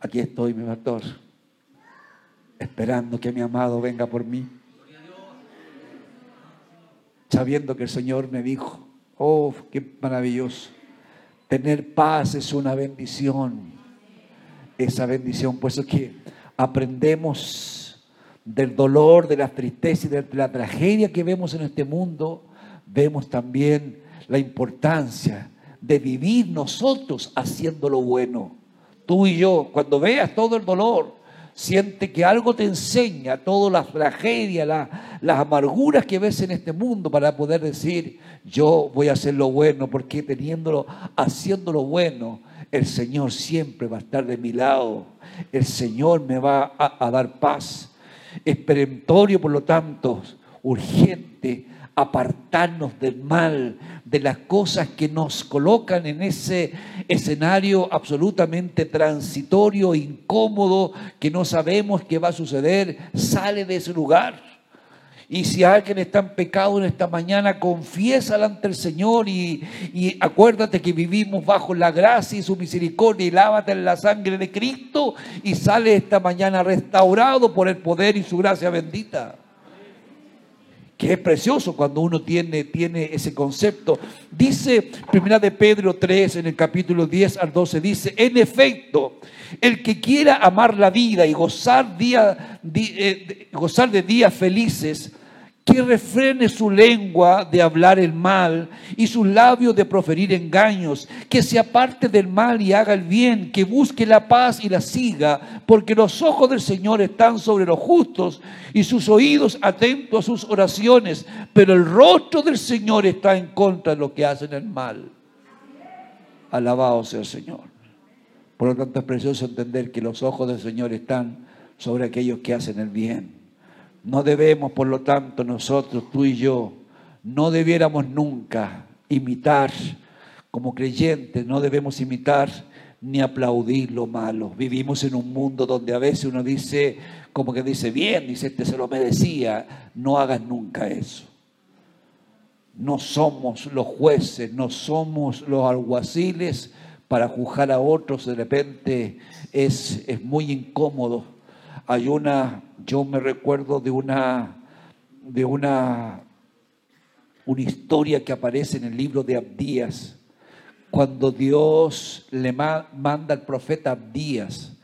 S2: Aquí estoy, mi pastor, esperando que mi amado venga por mí sabiendo que el Señor me dijo, oh, qué maravilloso. Tener paz es una bendición. Esa bendición, pues es que aprendemos del dolor, de la tristeza y de la tragedia que vemos en este mundo, vemos también la importancia de vivir nosotros haciendo lo bueno. Tú y yo, cuando veas todo el dolor, siente que algo te enseña, todas las tragedias, las amarguras que ves en este mundo para poder decir, yo voy a hacer lo bueno, porque teniéndolo, haciendo lo bueno, el Señor siempre va a estar de mi lado, el Señor me va a, dar paz. Es perentorio, por lo tanto, urgente apartarnos del mal, de las cosas que nos colocan en ese escenario absolutamente transitorio, incómodo, que no sabemos qué va a suceder, sale de ese lugar. Y si alguien está en pecado en esta mañana, confiesa ante el Señor y, y, acuérdate que vivimos bajo la gracia y su misericordia y lávate en la sangre de Cristo y sale esta mañana restaurado por el poder y su gracia bendita que es precioso cuando uno tiene, tiene ese concepto. Dice Primera de Pedro 3 en el capítulo 10 al 12, dice, en efecto, el que quiera amar la vida y gozar, día, eh, gozar de días felices, que refrene su lengua de hablar el mal y sus labios de proferir engaños, que se aparte del mal y haga el bien, que busque la paz y la siga, porque los ojos del Señor están sobre los justos y sus oídos atentos a sus oraciones, pero el rostro del Señor está en contra de los que hacen el mal. Alabado sea el Señor. Por lo tanto es precioso entender que los ojos del Señor están sobre aquellos que hacen el bien. No debemos, por lo tanto, nosotros, tú y yo, no debiéramos nunca imitar como creyentes, no debemos imitar ni aplaudir lo malo. Vivimos en un mundo donde a veces uno dice, como que dice, bien, dice, este se lo merecía. No hagas nunca eso. No somos los jueces, no somos los alguaciles para juzgar a otros. De repente es, es muy incómodo. Hay una yo me recuerdo de una, de una, una historia que aparece en el libro de Abdías, cuando Dios le manda al profeta Abdías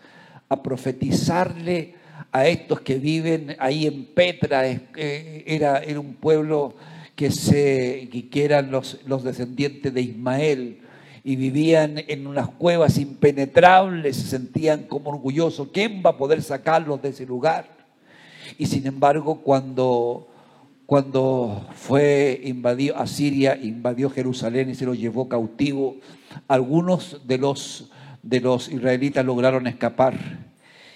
S2: a profetizarle a estos que viven ahí en Petra, eh, era, era un pueblo que, se, que eran los, los descendientes de Ismael y vivían en unas cuevas impenetrables, se sentían como orgullosos. ¿Quién va a poder sacarlos de ese lugar? Y sin embargo, cuando, cuando fue invadido a Siria, invadió Jerusalén y se lo llevó cautivo, algunos de los, de los israelitas lograron escapar.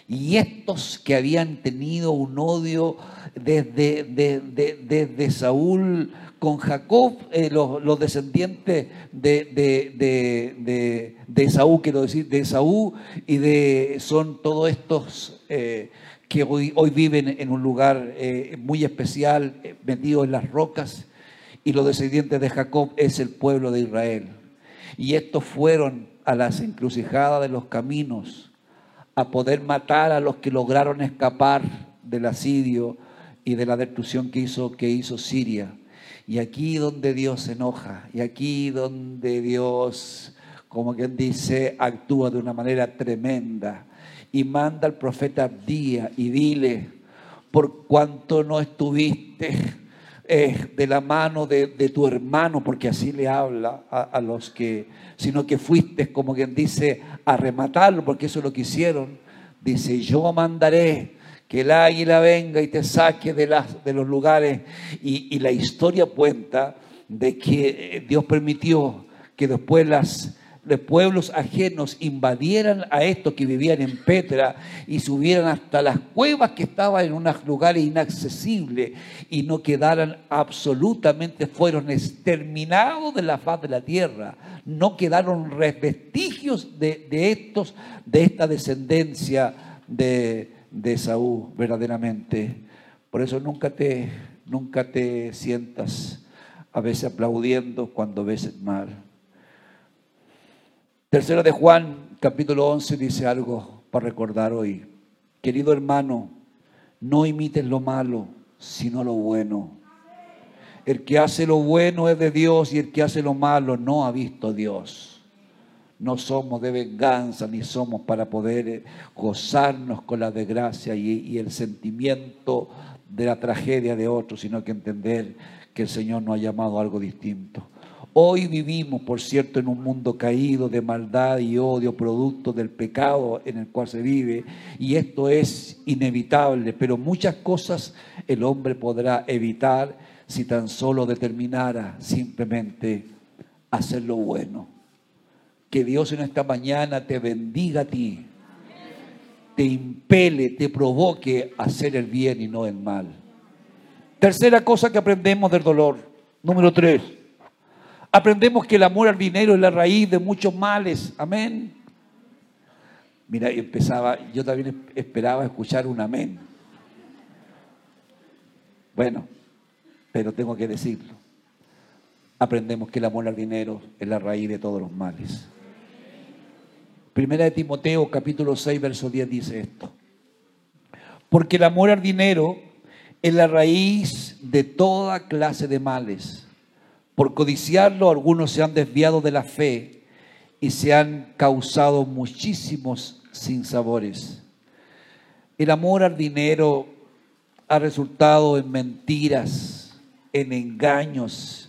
S2: Y estos que habían tenido un odio desde, desde Saúl con Jacob, eh, los, descendientes de, de, Saúl, quiero decir, de Saúl y de son todos estos eh, que hoy, hoy, viven en un lugar eh, muy especial, metidos en las rocas, y los descendientes de Jacob es el pueblo de Israel. Y estos fueron a las encrucijadas de los caminos a poder matar a los que lograron escapar del asidio y de la destrucción que hizo, que hizo Siria. Y aquí donde Dios se enoja, y aquí donde Dios, como quien dice, actúa de una manera tremenda y manda al profeta Abdía y dile, por cuanto no estuviste eh, de la mano de, tu hermano, porque así le habla a, a, los que, sino que fuiste, como quien dice, a rematarlo, porque eso es lo que hicieron. Dice, yo mandaré que el águila venga y te saque de, los lugares. Y, la historia cuenta de que Dios permitió que después los pueblos ajenos invadieran a estos que vivían en Petra y subieran hasta las cuevas que estaban en unos lugares inaccesibles y no quedaran absolutamente, fueron exterminados de la faz de la tierra. No quedaron vestigios de estos, de esta descendencia de, de Saúl verdaderamente. Por eso nunca te, nunca te sientas a veces aplaudiendo cuando ves mal. Tercera de Juan, capítulo 11, dice algo para recordar hoy. Querido hermano, no imites lo malo, sino lo bueno. El que hace lo bueno es de Dios y el que hace lo malo no ha visto a Dios no somos de venganza ni somos para poder eh, gozarnos con la desgracia y, el sentimiento de la tragedia de otros, sino que entender que el Señor nos ha llamado a algo distinto. Hoy vivimos, por cierto, en un mundo caído de maldad y odio, producto del pecado en el cual se vive, y esto es inevitable, pero muchas cosas el hombre podrá evitar si tan solo determinara simplemente hacer lo bueno que Dios en esta mañana te bendiga a ti, te impele, te provoque a hacer el bien y no el mal. Tercera cosa que aprendemos del dolor. Número tres. Aprendemos que el amor al dinero es la raíz de muchos males. Amén. Mira, empezaba, yo también esperaba escuchar un amén. Bueno, pero tengo que decirlo. Aprendemos que el amor al dinero es la raíz de todos los males. Primera de Timoteo capítulo 6 verso 10 dice esto. Porque el amor al dinero es la raíz de toda clase de males. Por codiciarlo algunos se han desviado de la fe y se han causado muchísimos sinsabores. El amor al dinero ha resultado en mentiras, en engaños,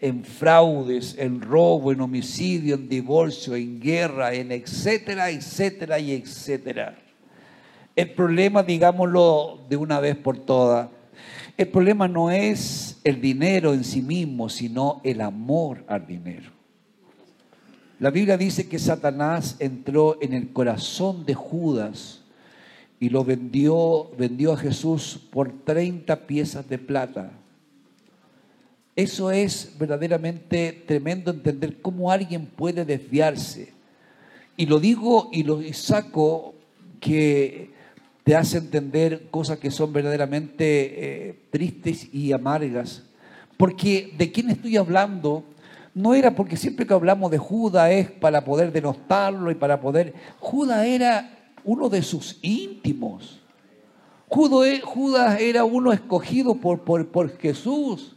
S2: en fraudes, en robo, en homicidio, en divorcio, en guerra, en etcétera, etcétera y etcétera. El problema, digámoslo de una vez por todas, el problema no es el dinero en sí mismo, sino el amor al dinero. La Biblia dice que Satanás entró en el corazón de Judas y lo vendió, vendió a Jesús por 30 piezas de plata. Eso es verdaderamente tremendo entender cómo alguien puede desviarse. Y lo digo y lo saco que te hace entender cosas que son verdaderamente eh, tristes y amargas. Porque de quién estoy hablando no era porque siempre que hablamos de Judas es para poder denostarlo y para poder... Judas era uno de sus íntimos. Judas era uno escogido por, por, por Jesús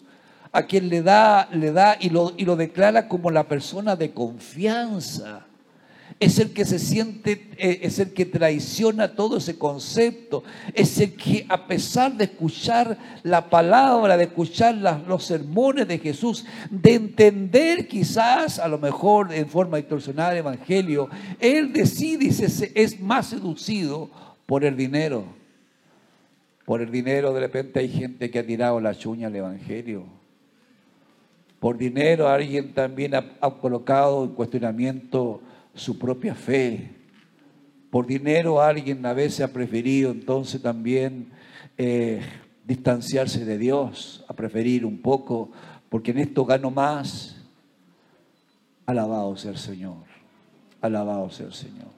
S2: a quien le da, le da y lo, y lo declara como la persona de confianza. Es el que se siente, eh, es el que traiciona todo ese concepto. Es el que a pesar de escuchar la palabra, de escuchar los sermones de Jesús, de entender quizás a lo mejor en forma distorsionada el Evangelio, él decide y se, es más seducido por el dinero. Por el dinero de repente hay gente que ha tirado la chuña al Evangelio. Por dinero alguien también ha, colocado en cuestionamiento su propia fe. Por dinero alguien a veces ha preferido entonces también eh, distanciarse de Dios, a preferir un poco, porque en esto gano más. Alabado sea el Señor, alabado sea el Señor.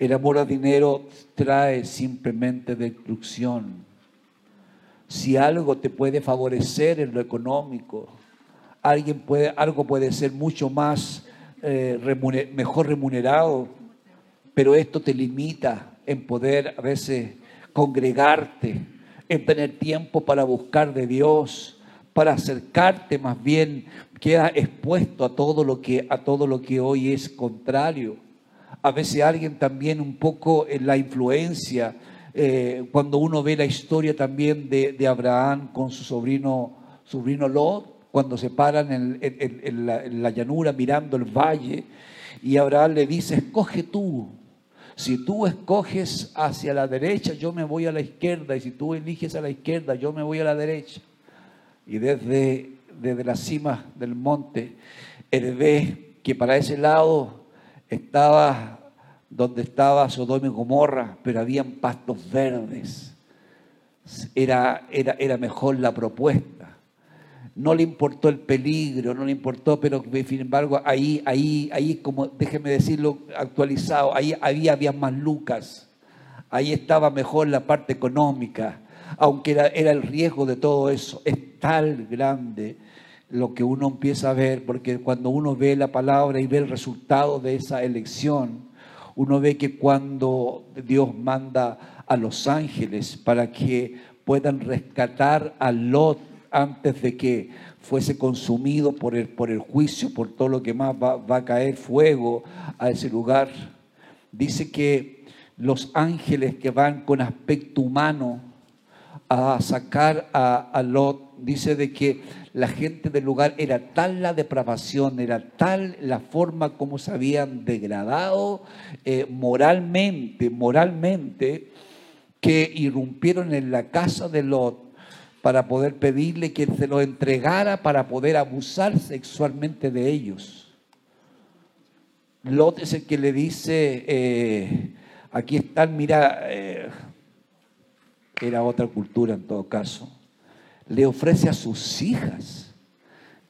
S2: El amor al dinero trae simplemente destrucción. Si algo te puede favorecer en lo económico, alguien puede, algo puede ser mucho más eh, mejor remunerado, pero esto te limita en poder a veces congregarte, en tener tiempo para buscar de Dios, para acercarte más bien, queda expuesto a todo lo que, a todo lo que hoy es contrario. A veces alguien también un poco en la influencia, eh, cuando uno ve la historia también de, Abraham con su sobrino, sobrino Lot, cuando se paran en, la, llanura mirando el valle, y Abraham le dice, escoge tú, si tú escoges hacia la derecha, yo me voy a la izquierda, y si tú eliges a la izquierda, yo me voy a la derecha. Y desde, desde la cima del monte, ve que para ese lado estaba donde estaba Sodoma y Gomorra, pero habían pastos verdes. Era, era, era mejor la propuesta. No le importó el peligro, no le importó, pero sin embargo ahí, ahí, ahí, como déjeme decirlo actualizado, ahí había, había más lucas. Ahí estaba mejor la parte económica, aunque era, era el riesgo de todo eso. Es tal grande lo que uno empieza a ver, porque cuando uno ve la palabra y ve el resultado de esa elección, uno ve que cuando Dios manda a los ángeles para que puedan rescatar a Lot antes de que fuese consumido por el, por el juicio, por todo lo que más va, a caer fuego a ese lugar, dice que los ángeles que van con aspecto humano a sacar a, a Lot, dice de que la gente del lugar era tal la depravación, era tal la forma como se habían degradado eh, moralmente, moralmente, que irrumpieron en la casa de Lot para poder pedirle que se lo entregara para poder abusar sexualmente de ellos. Lot es el que le dice, eh, aquí están, mira, eh, era otra cultura en todo caso le ofrece a sus hijas.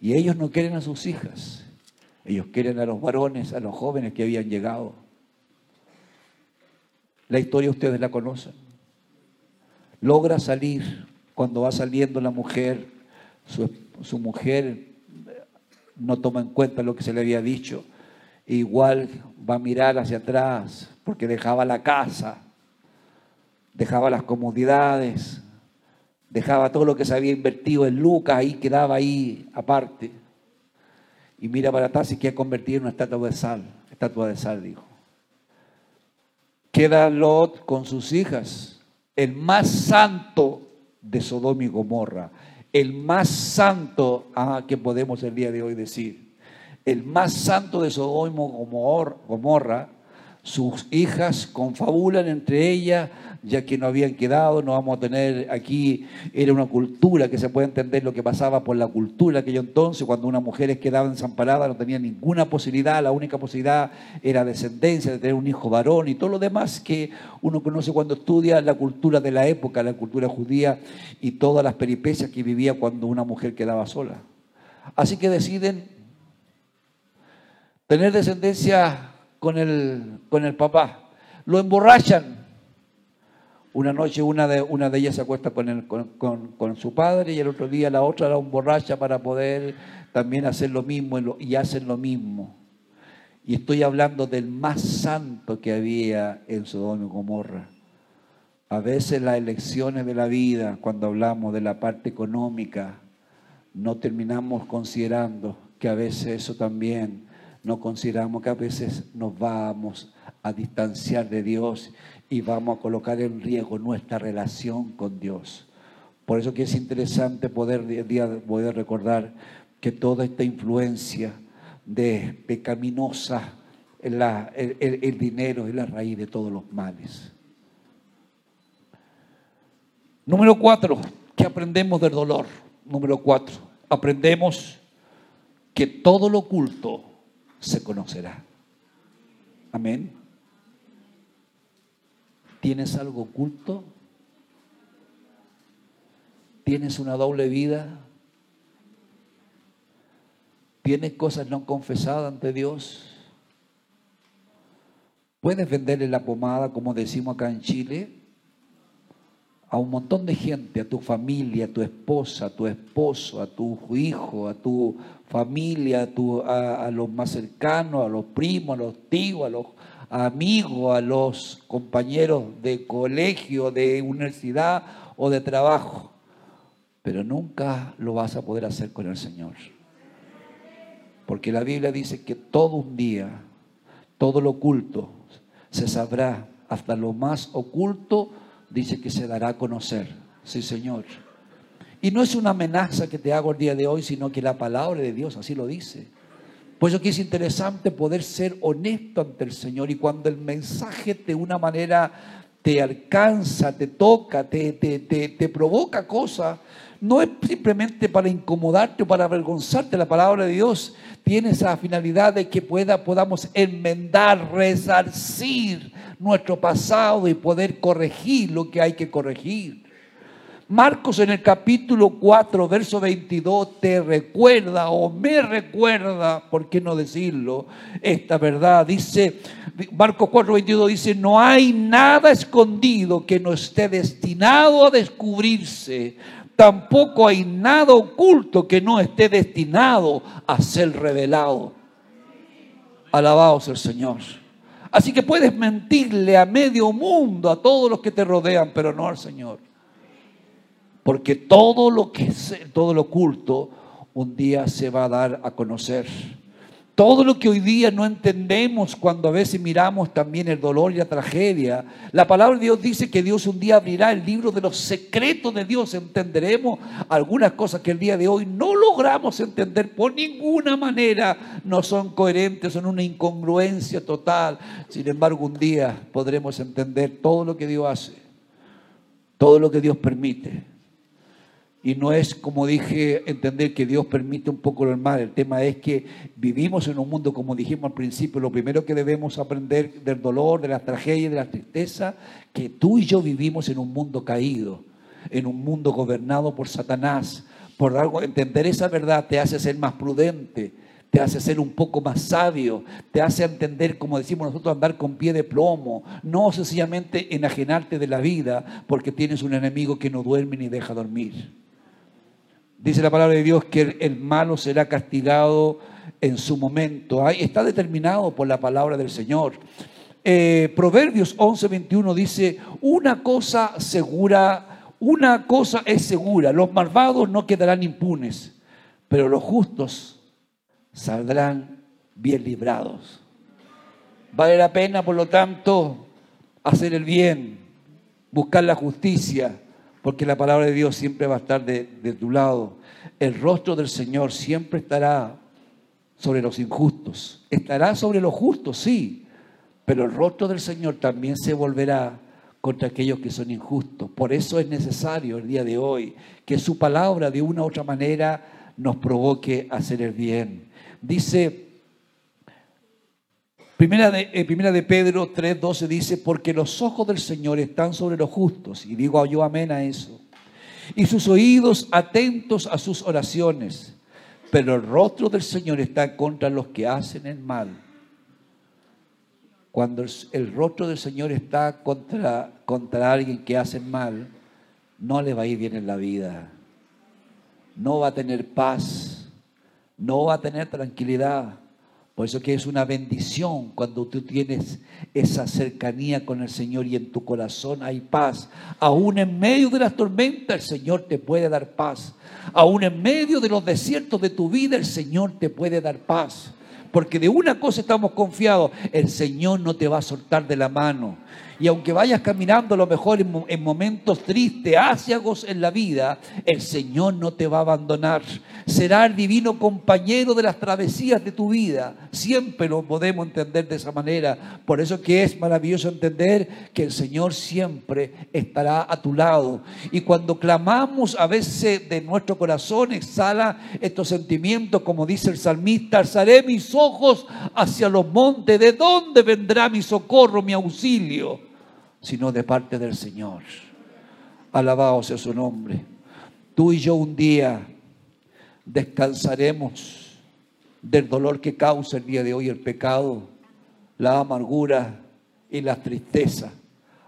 S2: Y ellos no quieren a sus hijas. Ellos quieren a los varones, a los jóvenes que habían llegado. La historia ustedes la conocen. Logra salir cuando va saliendo la mujer, su, mujer no toma en cuenta lo que se le había dicho. igual va a mirar hacia atrás porque dejaba la casa, dejaba las comodidades, dejaba todo lo que se había invertido en Lucas, ahí quedaba ahí aparte. Y mira para atrás y quiere convertir en una estatua de sal, estatua de sal, dijo. Queda Lot con sus hijas, el más santo de Sodoma y Gomorra, el más santo ah, que podemos el día de hoy decir, el más santo de Sodoma y Gomorra, sus hijas confabulan entre ellas ya que no habían quedado, no vamos a tener aquí, era una cultura que se puede entender lo que pasaba por la cultura aquello entonces, cuando una mujer quedaba desamparada no tenía ninguna posibilidad, la única posibilidad era descendencia, de tener un hijo varón y todo lo demás que uno conoce cuando estudia la cultura de la época, la cultura judía y todas las peripecias que vivía cuando una mujer quedaba sola. Así que deciden tener descendencia con el, con el papá. Lo emborrachan una noche una de, una de ellas se acuesta con, con, su padre y el otro día la otra la un borracha para poder también hacer lo mismo y hacen lo mismo. Y estoy hablando del más santo que había en Sodoma y Gomorra. A veces las elecciones de la vida, cuando hablamos de la parte económica, no terminamos considerando que a veces eso también, no consideramos que a veces nos vamos a distanciar de Dios y vamos a colocar en riesgo nuestra relación con Dios. Por eso que es interesante poder, poder recordar que toda esta influencia de pecaminosa, el, dinero es la raíz de todos los males. Número cuatro, ¿qué aprendemos del dolor? Número cuatro, aprendemos que todo lo oculto se conocerá. Amén. ¿Tienes algo oculto? ¿Tienes una doble vida? ¿Tienes cosas no confesadas ante Dios? ¿Puedes venderle la pomada, como decimos acá en Chile? A un montón de gente, a tu familia, a tu esposa, a tu esposo, a tu hijo, a tu familia, a, a, los más cercanos, a los primos, a los tíos, a los amigos, a los compañeros de colegio, de universidad o de trabajo. Pero nunca lo vas a poder hacer con el Señor. Porque la Biblia dice que todo un día, todo lo oculto, se sabrá hasta lo más oculto dice que se dará a conocer. Sí, Señor. Y no es una amenaza que te hago el día de hoy, sino que la palabra de Dios así lo dice. Pues yo que es interesante poder ser honesto ante el Señor y cuando el mensaje de una manera te alcanza, te toca, te, te, te, provoca cosas, no es simplemente para incomodarte o para avergonzarte. La palabra de Dios tiene esa finalidad de que pueda, podamos enmendar, resarcir nuestro pasado y poder corregir lo que hay que corregir. Marcos en el capítulo 4, verso 22, te recuerda o me recuerda, ¿por qué no decirlo? Esta verdad. Dice, Marcos 4, 22 dice, no hay nada escondido que no esté destinado a descubrirse tampoco hay nada oculto que no esté destinado a ser revelado. Alabados el Señor. Así que puedes mentirle a medio mundo, a todos los que te rodean, pero no al Señor. Porque todo lo que todo lo oculto un día se va a dar a conocer. Todo lo que hoy día no entendemos cuando a veces miramos también el dolor y la tragedia. La palabra de Dios dice que Dios un día abrirá el libro de los secretos de Dios. Entenderemos algunas cosas que el día de hoy no logramos entender por ninguna manera. No son coherentes, son una incongruencia total. Sin embargo, un día podremos entender todo lo que Dios hace, todo lo que Dios permite. Y no es, como dije, entender que Dios permite un poco el mal. El tema es que vivimos en un mundo, como dijimos al principio, lo primero que debemos aprender del dolor, de la tragedia, de la tristeza, que tú y yo vivimos en un mundo caído, en un mundo gobernado por Satanás. Por algo, entender esa verdad te hace ser más prudente, te hace ser un poco más sabio, te hace entender, como decimos nosotros, andar con pie de plomo, no sencillamente enajenarte de la vida porque tienes un enemigo que no duerme ni deja dormir. Dice la palabra de Dios que el malo será castigado en su momento. está determinado por la palabra del Señor. Eh, Proverbios 11:21 dice, una cosa segura, una cosa es segura, los malvados no quedarán impunes, pero los justos saldrán bien librados. Vale la pena, por lo tanto, hacer el bien, buscar la justicia, porque la palabra de Dios siempre va a estar de, tu lado. El rostro del Señor siempre estará sobre los injustos. Estará sobre los justos, sí, pero el rostro del Señor también se volverá contra aquellos que son injustos. Por eso es necesario el día de hoy que su palabra de una u otra manera nos provoque a hacer el bien. Dice Primera de, eh, primera de Pedro 3:12 dice, porque los ojos del Señor están sobre los justos, y digo yo amén a eso, y sus oídos atentos a sus oraciones, pero el rostro del Señor está contra los que hacen el mal. Cuando el, rostro del Señor está contra, contra alguien que hace mal, no le va a ir bien en la vida, no va a tener paz, no va a tener tranquilidad por eso que es una bendición cuando tú tienes esa cercanía con el Señor y en tu corazón hay paz. Aún en medio de las tormentas el Señor te puede dar paz. Aún en medio de los desiertos de tu vida el Señor te puede dar paz. Porque de una cosa estamos confiados, el Señor no te va a soltar de la mano. Y aunque vayas caminando a lo mejor en, momentos tristes, áciagos en la vida, el Señor no te va a abandonar. Será el divino compañero de las travesías de tu vida. Siempre lo podemos entender de esa manera. Por eso que es maravilloso entender que el Señor siempre estará a tu lado. Y cuando clamamos a veces de nuestro corazón, exhala estos sentimientos, como dice el salmista, alzaré mis ojos hacia los montes. ¿De dónde vendrá mi socorro, mi auxilio? Sino de parte del Señor. Alabado sea su nombre. Tú y yo un día descansaremos del dolor que causa el día de hoy el pecado, la amargura y la tristeza.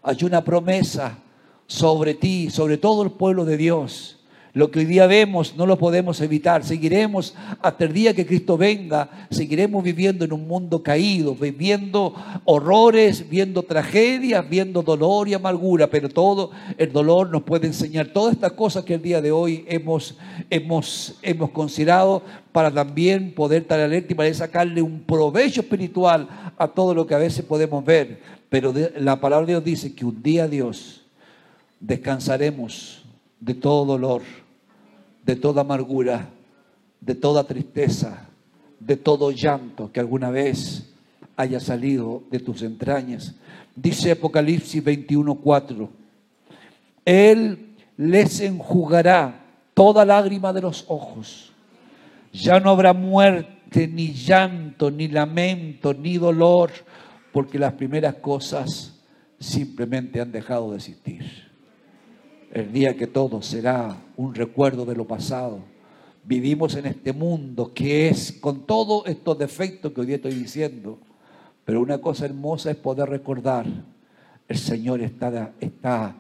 S2: Hay una promesa sobre ti, sobre todo el pueblo de Dios lo que hoy día vemos no lo podemos evitar. Seguiremos hasta el día que Cristo venga, seguiremos viviendo en un mundo caído, viviendo horrores, viendo tragedias, viendo dolor y amargura, pero todo el dolor nos puede enseñar todas estas cosas que el día de hoy hemos, hemos, hemos considerado para también poder estar alerta y para sacarle un provecho espiritual a todo lo que a veces podemos ver. Pero la palabra de Dios dice que un día Dios descansaremos de todo dolor de toda amargura, de toda tristeza, de todo llanto que alguna vez haya salido de tus entrañas. Dice Apocalipsis 21:4, Él les enjugará toda lágrima de los ojos. Ya no habrá muerte, ni llanto, ni lamento, ni dolor, porque las primeras cosas simplemente han dejado de existir el día que todo será un recuerdo de lo pasado. Vivimos en este mundo que es con todos estos defectos que hoy día estoy diciendo, pero una cosa hermosa es poder recordar, el Señor está, está,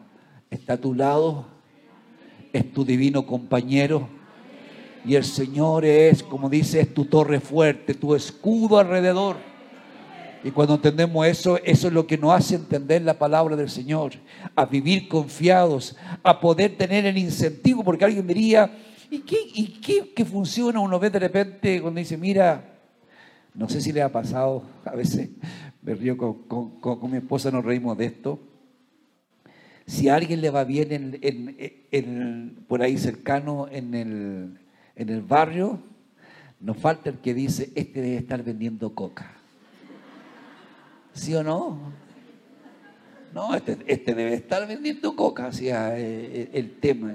S2: está a tu lado, es tu divino compañero, y el Señor es, como dice, es tu torre fuerte, tu escudo alrededor. Y cuando entendemos eso, eso es lo que nos hace entender la palabra del Señor, a vivir confiados, a poder tener el incentivo, porque alguien diría, ¿y qué, y qué, funciona? Uno ve de repente cuando dice, mira, no sé si le ha pasado, a veces me río con, mi esposa, nos reímos de esto. Si a alguien le va bien en, por ahí cercano en el, en el barrio, nos falta el que dice, este debe estar vendiendo coca. ¿Sí o no? No, este, este debe estar vendiendo coca, hacia eh, el tema.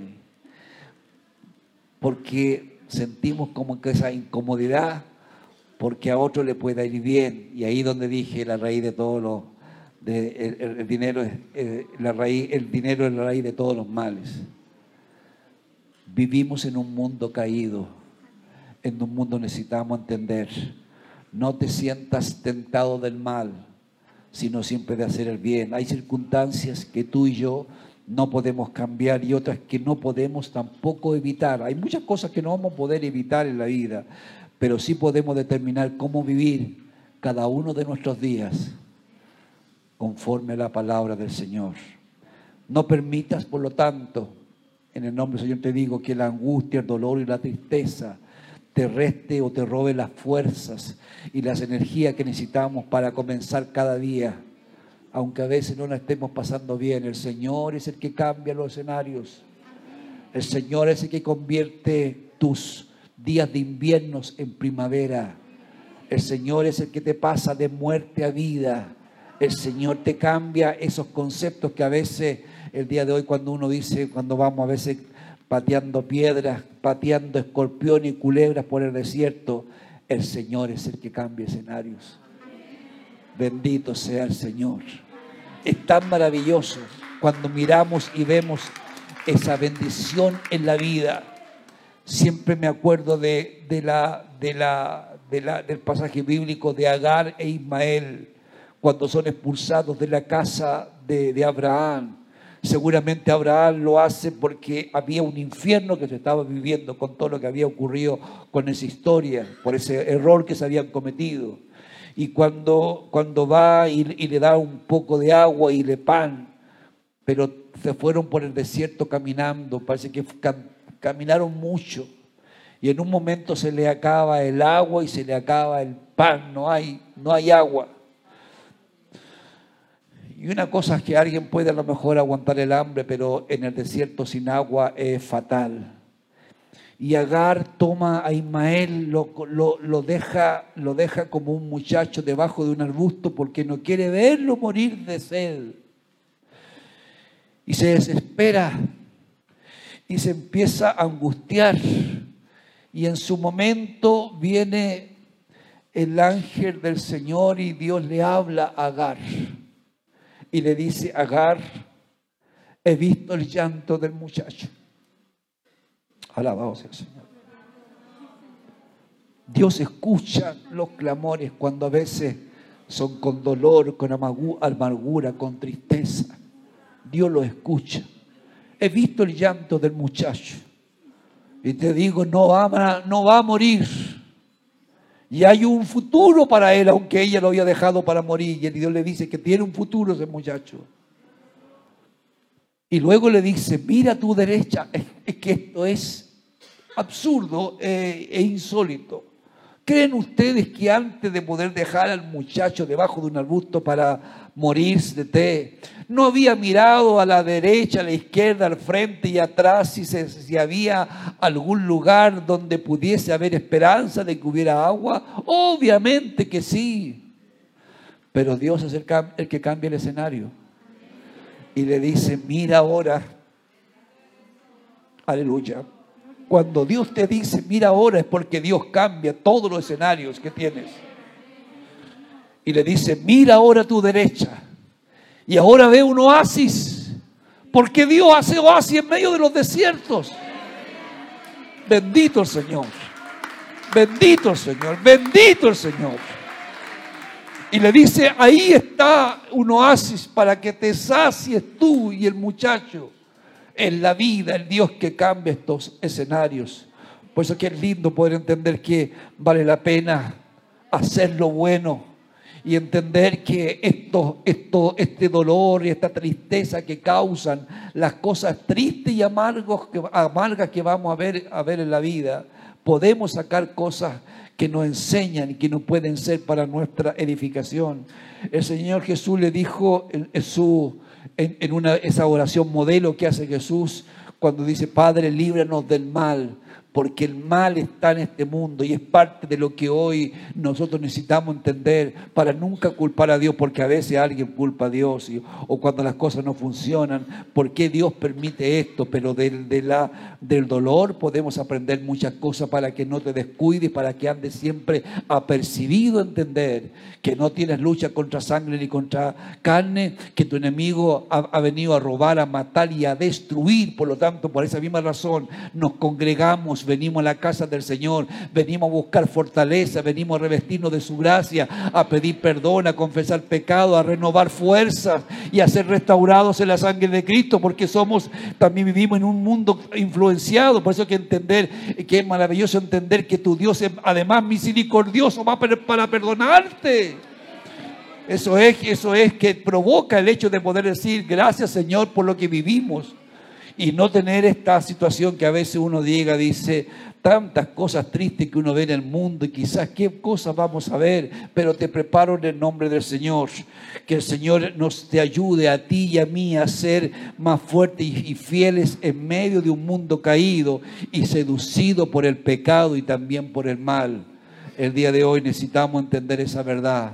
S2: Porque sentimos como que esa incomodidad, porque a otro le pueda ir bien. Y ahí donde dije la raíz de todos los, el, dinero es eh, la raíz, el dinero es la raíz de todos los males. Vivimos en un mundo caído, en un mundo necesitamos entender. No te sientas tentado del mal sino siempre de hacer el bien. Hay circunstancias que tú y yo no podemos cambiar y otras que no podemos tampoco evitar. Hay muchas cosas que no vamos a poder evitar en la vida, pero sí podemos determinar cómo vivir cada uno de nuestros días conforme a la palabra del Señor. No permitas, por lo tanto, en el nombre del Señor te digo que la angustia, el dolor y la tristeza te reste o te robe las fuerzas y las energías que necesitamos para comenzar cada día. Aunque a veces no la estemos pasando bien, el Señor es el que cambia los escenarios. El Señor es el que convierte tus días de inviernos en primavera. El Señor es el que te pasa de muerte a vida. El Señor te cambia esos conceptos que a veces el día de hoy cuando uno dice, cuando vamos a veces pateando piedras, pateando escorpiones y culebras por el desierto, el Señor es el que cambia escenarios. Bendito sea el Señor. Es tan maravilloso cuando miramos y vemos esa bendición en la vida. Siempre me acuerdo de, la, de la, del pasaje bíblico de Agar e Ismael, cuando son expulsados de la casa de, de Abraham Seguramente Abraham lo hace porque había un infierno que se estaba viviendo con todo lo que había ocurrido con esa historia, por ese error que se habían cometido. Y cuando, cuando va y, le da un poco de agua y le pan, pero se fueron por el desierto caminando, parece que caminaron mucho. Y en un momento se le acaba el agua y se le acaba el pan, no hay, no hay agua. Y una cosa es que alguien puede a lo mejor aguantar el hambre, pero en el desierto sin agua es fatal. Y Agar toma a Ismael, lo, lo, deja, lo deja como un muchacho debajo de un arbusto porque no quiere verlo morir de sed. Y se desespera y se empieza a angustiar. Y en su momento viene el ángel del Señor y Dios le habla a Agar. Y le dice, Agar, he visto el llanto del muchacho. Alabado sea el Señor. Dios escucha los clamores cuando a veces son con dolor, con amargura, con tristeza. Dios lo escucha. He visto el llanto del muchacho. Y te digo, no va, no va a morir. Y hay un futuro para él, aunque ella lo había dejado para morir. Y Dios le dice que tiene un futuro ese muchacho. Y luego le dice, mira a tu derecha. Es, que esto es absurdo eh, e insólito. ¿Creen ustedes que antes de poder dejar al muchacho debajo de un arbusto para morirse de té, no había mirado a la derecha, a la izquierda, al frente y atrás si, si había algún lugar donde pudiese haber esperanza de que hubiera agua? Obviamente que sí. Pero Dios es el, el que cambia el escenario. Y le dice, mira ahora, aleluya cuando Dios te dice, mira ahora, es porque Dios cambia todos los escenarios que tienes. Y le dice, mira ahora a tu derecha. Y ahora ve un oasis. Porque Dios hace oasis en medio de los desiertos. Bendito el Señor. Bendito el Señor. Bendito el Señor. Y le dice, ahí está un oasis para que te sacies tú y el muchacho en la vida, el Dios que cambia estos escenarios. Por eso que es lindo poder entender que vale la pena hacer lo bueno y entender que esto, esto, este dolor y esta tristeza que causan las cosas tristes y amargos, amargas que vamos a ver, a ver en la vida, podemos sacar cosas que nos enseñan y que no pueden ser para nuestra edificación. El Señor Jesús le dijo en su en, una, esa oración modelo que hace Jesús cuando dice, Padre, líbranos del mal porque el mal está en este mundo y es parte de lo que hoy nosotros necesitamos entender para nunca culpar a Dios, porque a veces alguien culpa a Dios o cuando las cosas no funcionan, ¿por qué Dios permite esto? Pero del, del dolor podemos aprender muchas cosas para que no te descuides, para que andes siempre apercibido, entender que no tienes lucha contra sangre ni contra carne, que tu enemigo ha, ha venido a robar, a matar y a destruir, por lo tanto, por esa misma razón nos congregamos venimos a la casa del Señor, venimos a buscar fortaleza, venimos a revestirnos de su gracia, a pedir perdón, a confesar pecado, a renovar fuerzas y a ser restaurados en la sangre de Cristo, porque somos, también vivimos en un mundo influenciado, por eso que entender que es maravilloso entender que tu Dios es además misericordioso va para perdonarte. Eso es, eso es que provoca el hecho de poder decir gracias Señor por lo que vivimos y no tener esta situación que a veces uno diga, dice, tantas cosas tristes que uno ve en el mundo y quizás qué cosas vamos a ver, pero te preparo en el nombre del Señor. Que el Señor nos te ayude a ti y a mí a ser más fuertes y fieles en medio de un mundo caído y seducido por el pecado y también por el mal. El día de hoy necesitamos entender esa verdad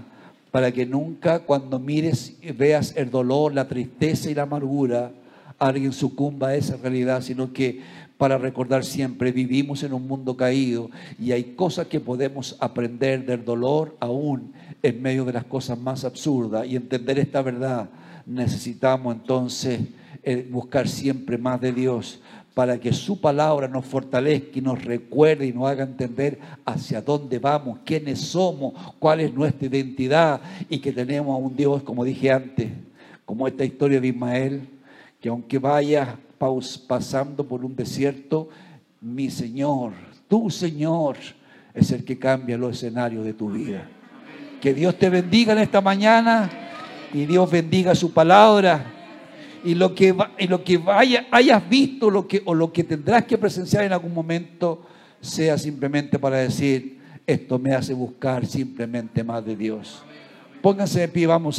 S2: para que nunca cuando mires veas el dolor, la tristeza y la amargura, alguien sucumba a esa realidad, sino que para recordar siempre, vivimos en un mundo caído y hay cosas que podemos aprender del dolor aún en medio de las cosas más absurdas y entender esta verdad. Necesitamos entonces eh, buscar siempre más de Dios para que su palabra nos fortalezca y nos recuerde y nos haga entender hacia dónde vamos, quiénes somos, cuál es nuestra identidad y que tenemos a un Dios, como dije antes, como esta historia de Ismael, que aunque vayas pasando por un desierto, mi Señor, tu Señor, es el que cambia los escenarios de tu vida. Que Dios te bendiga en esta mañana y Dios bendiga su palabra. Y lo que, y lo que vaya, hayas visto lo que, o lo que tendrás que presenciar en algún momento sea simplemente para decir, esto me hace buscar simplemente más de Dios. Pónganse de pie, vamos a...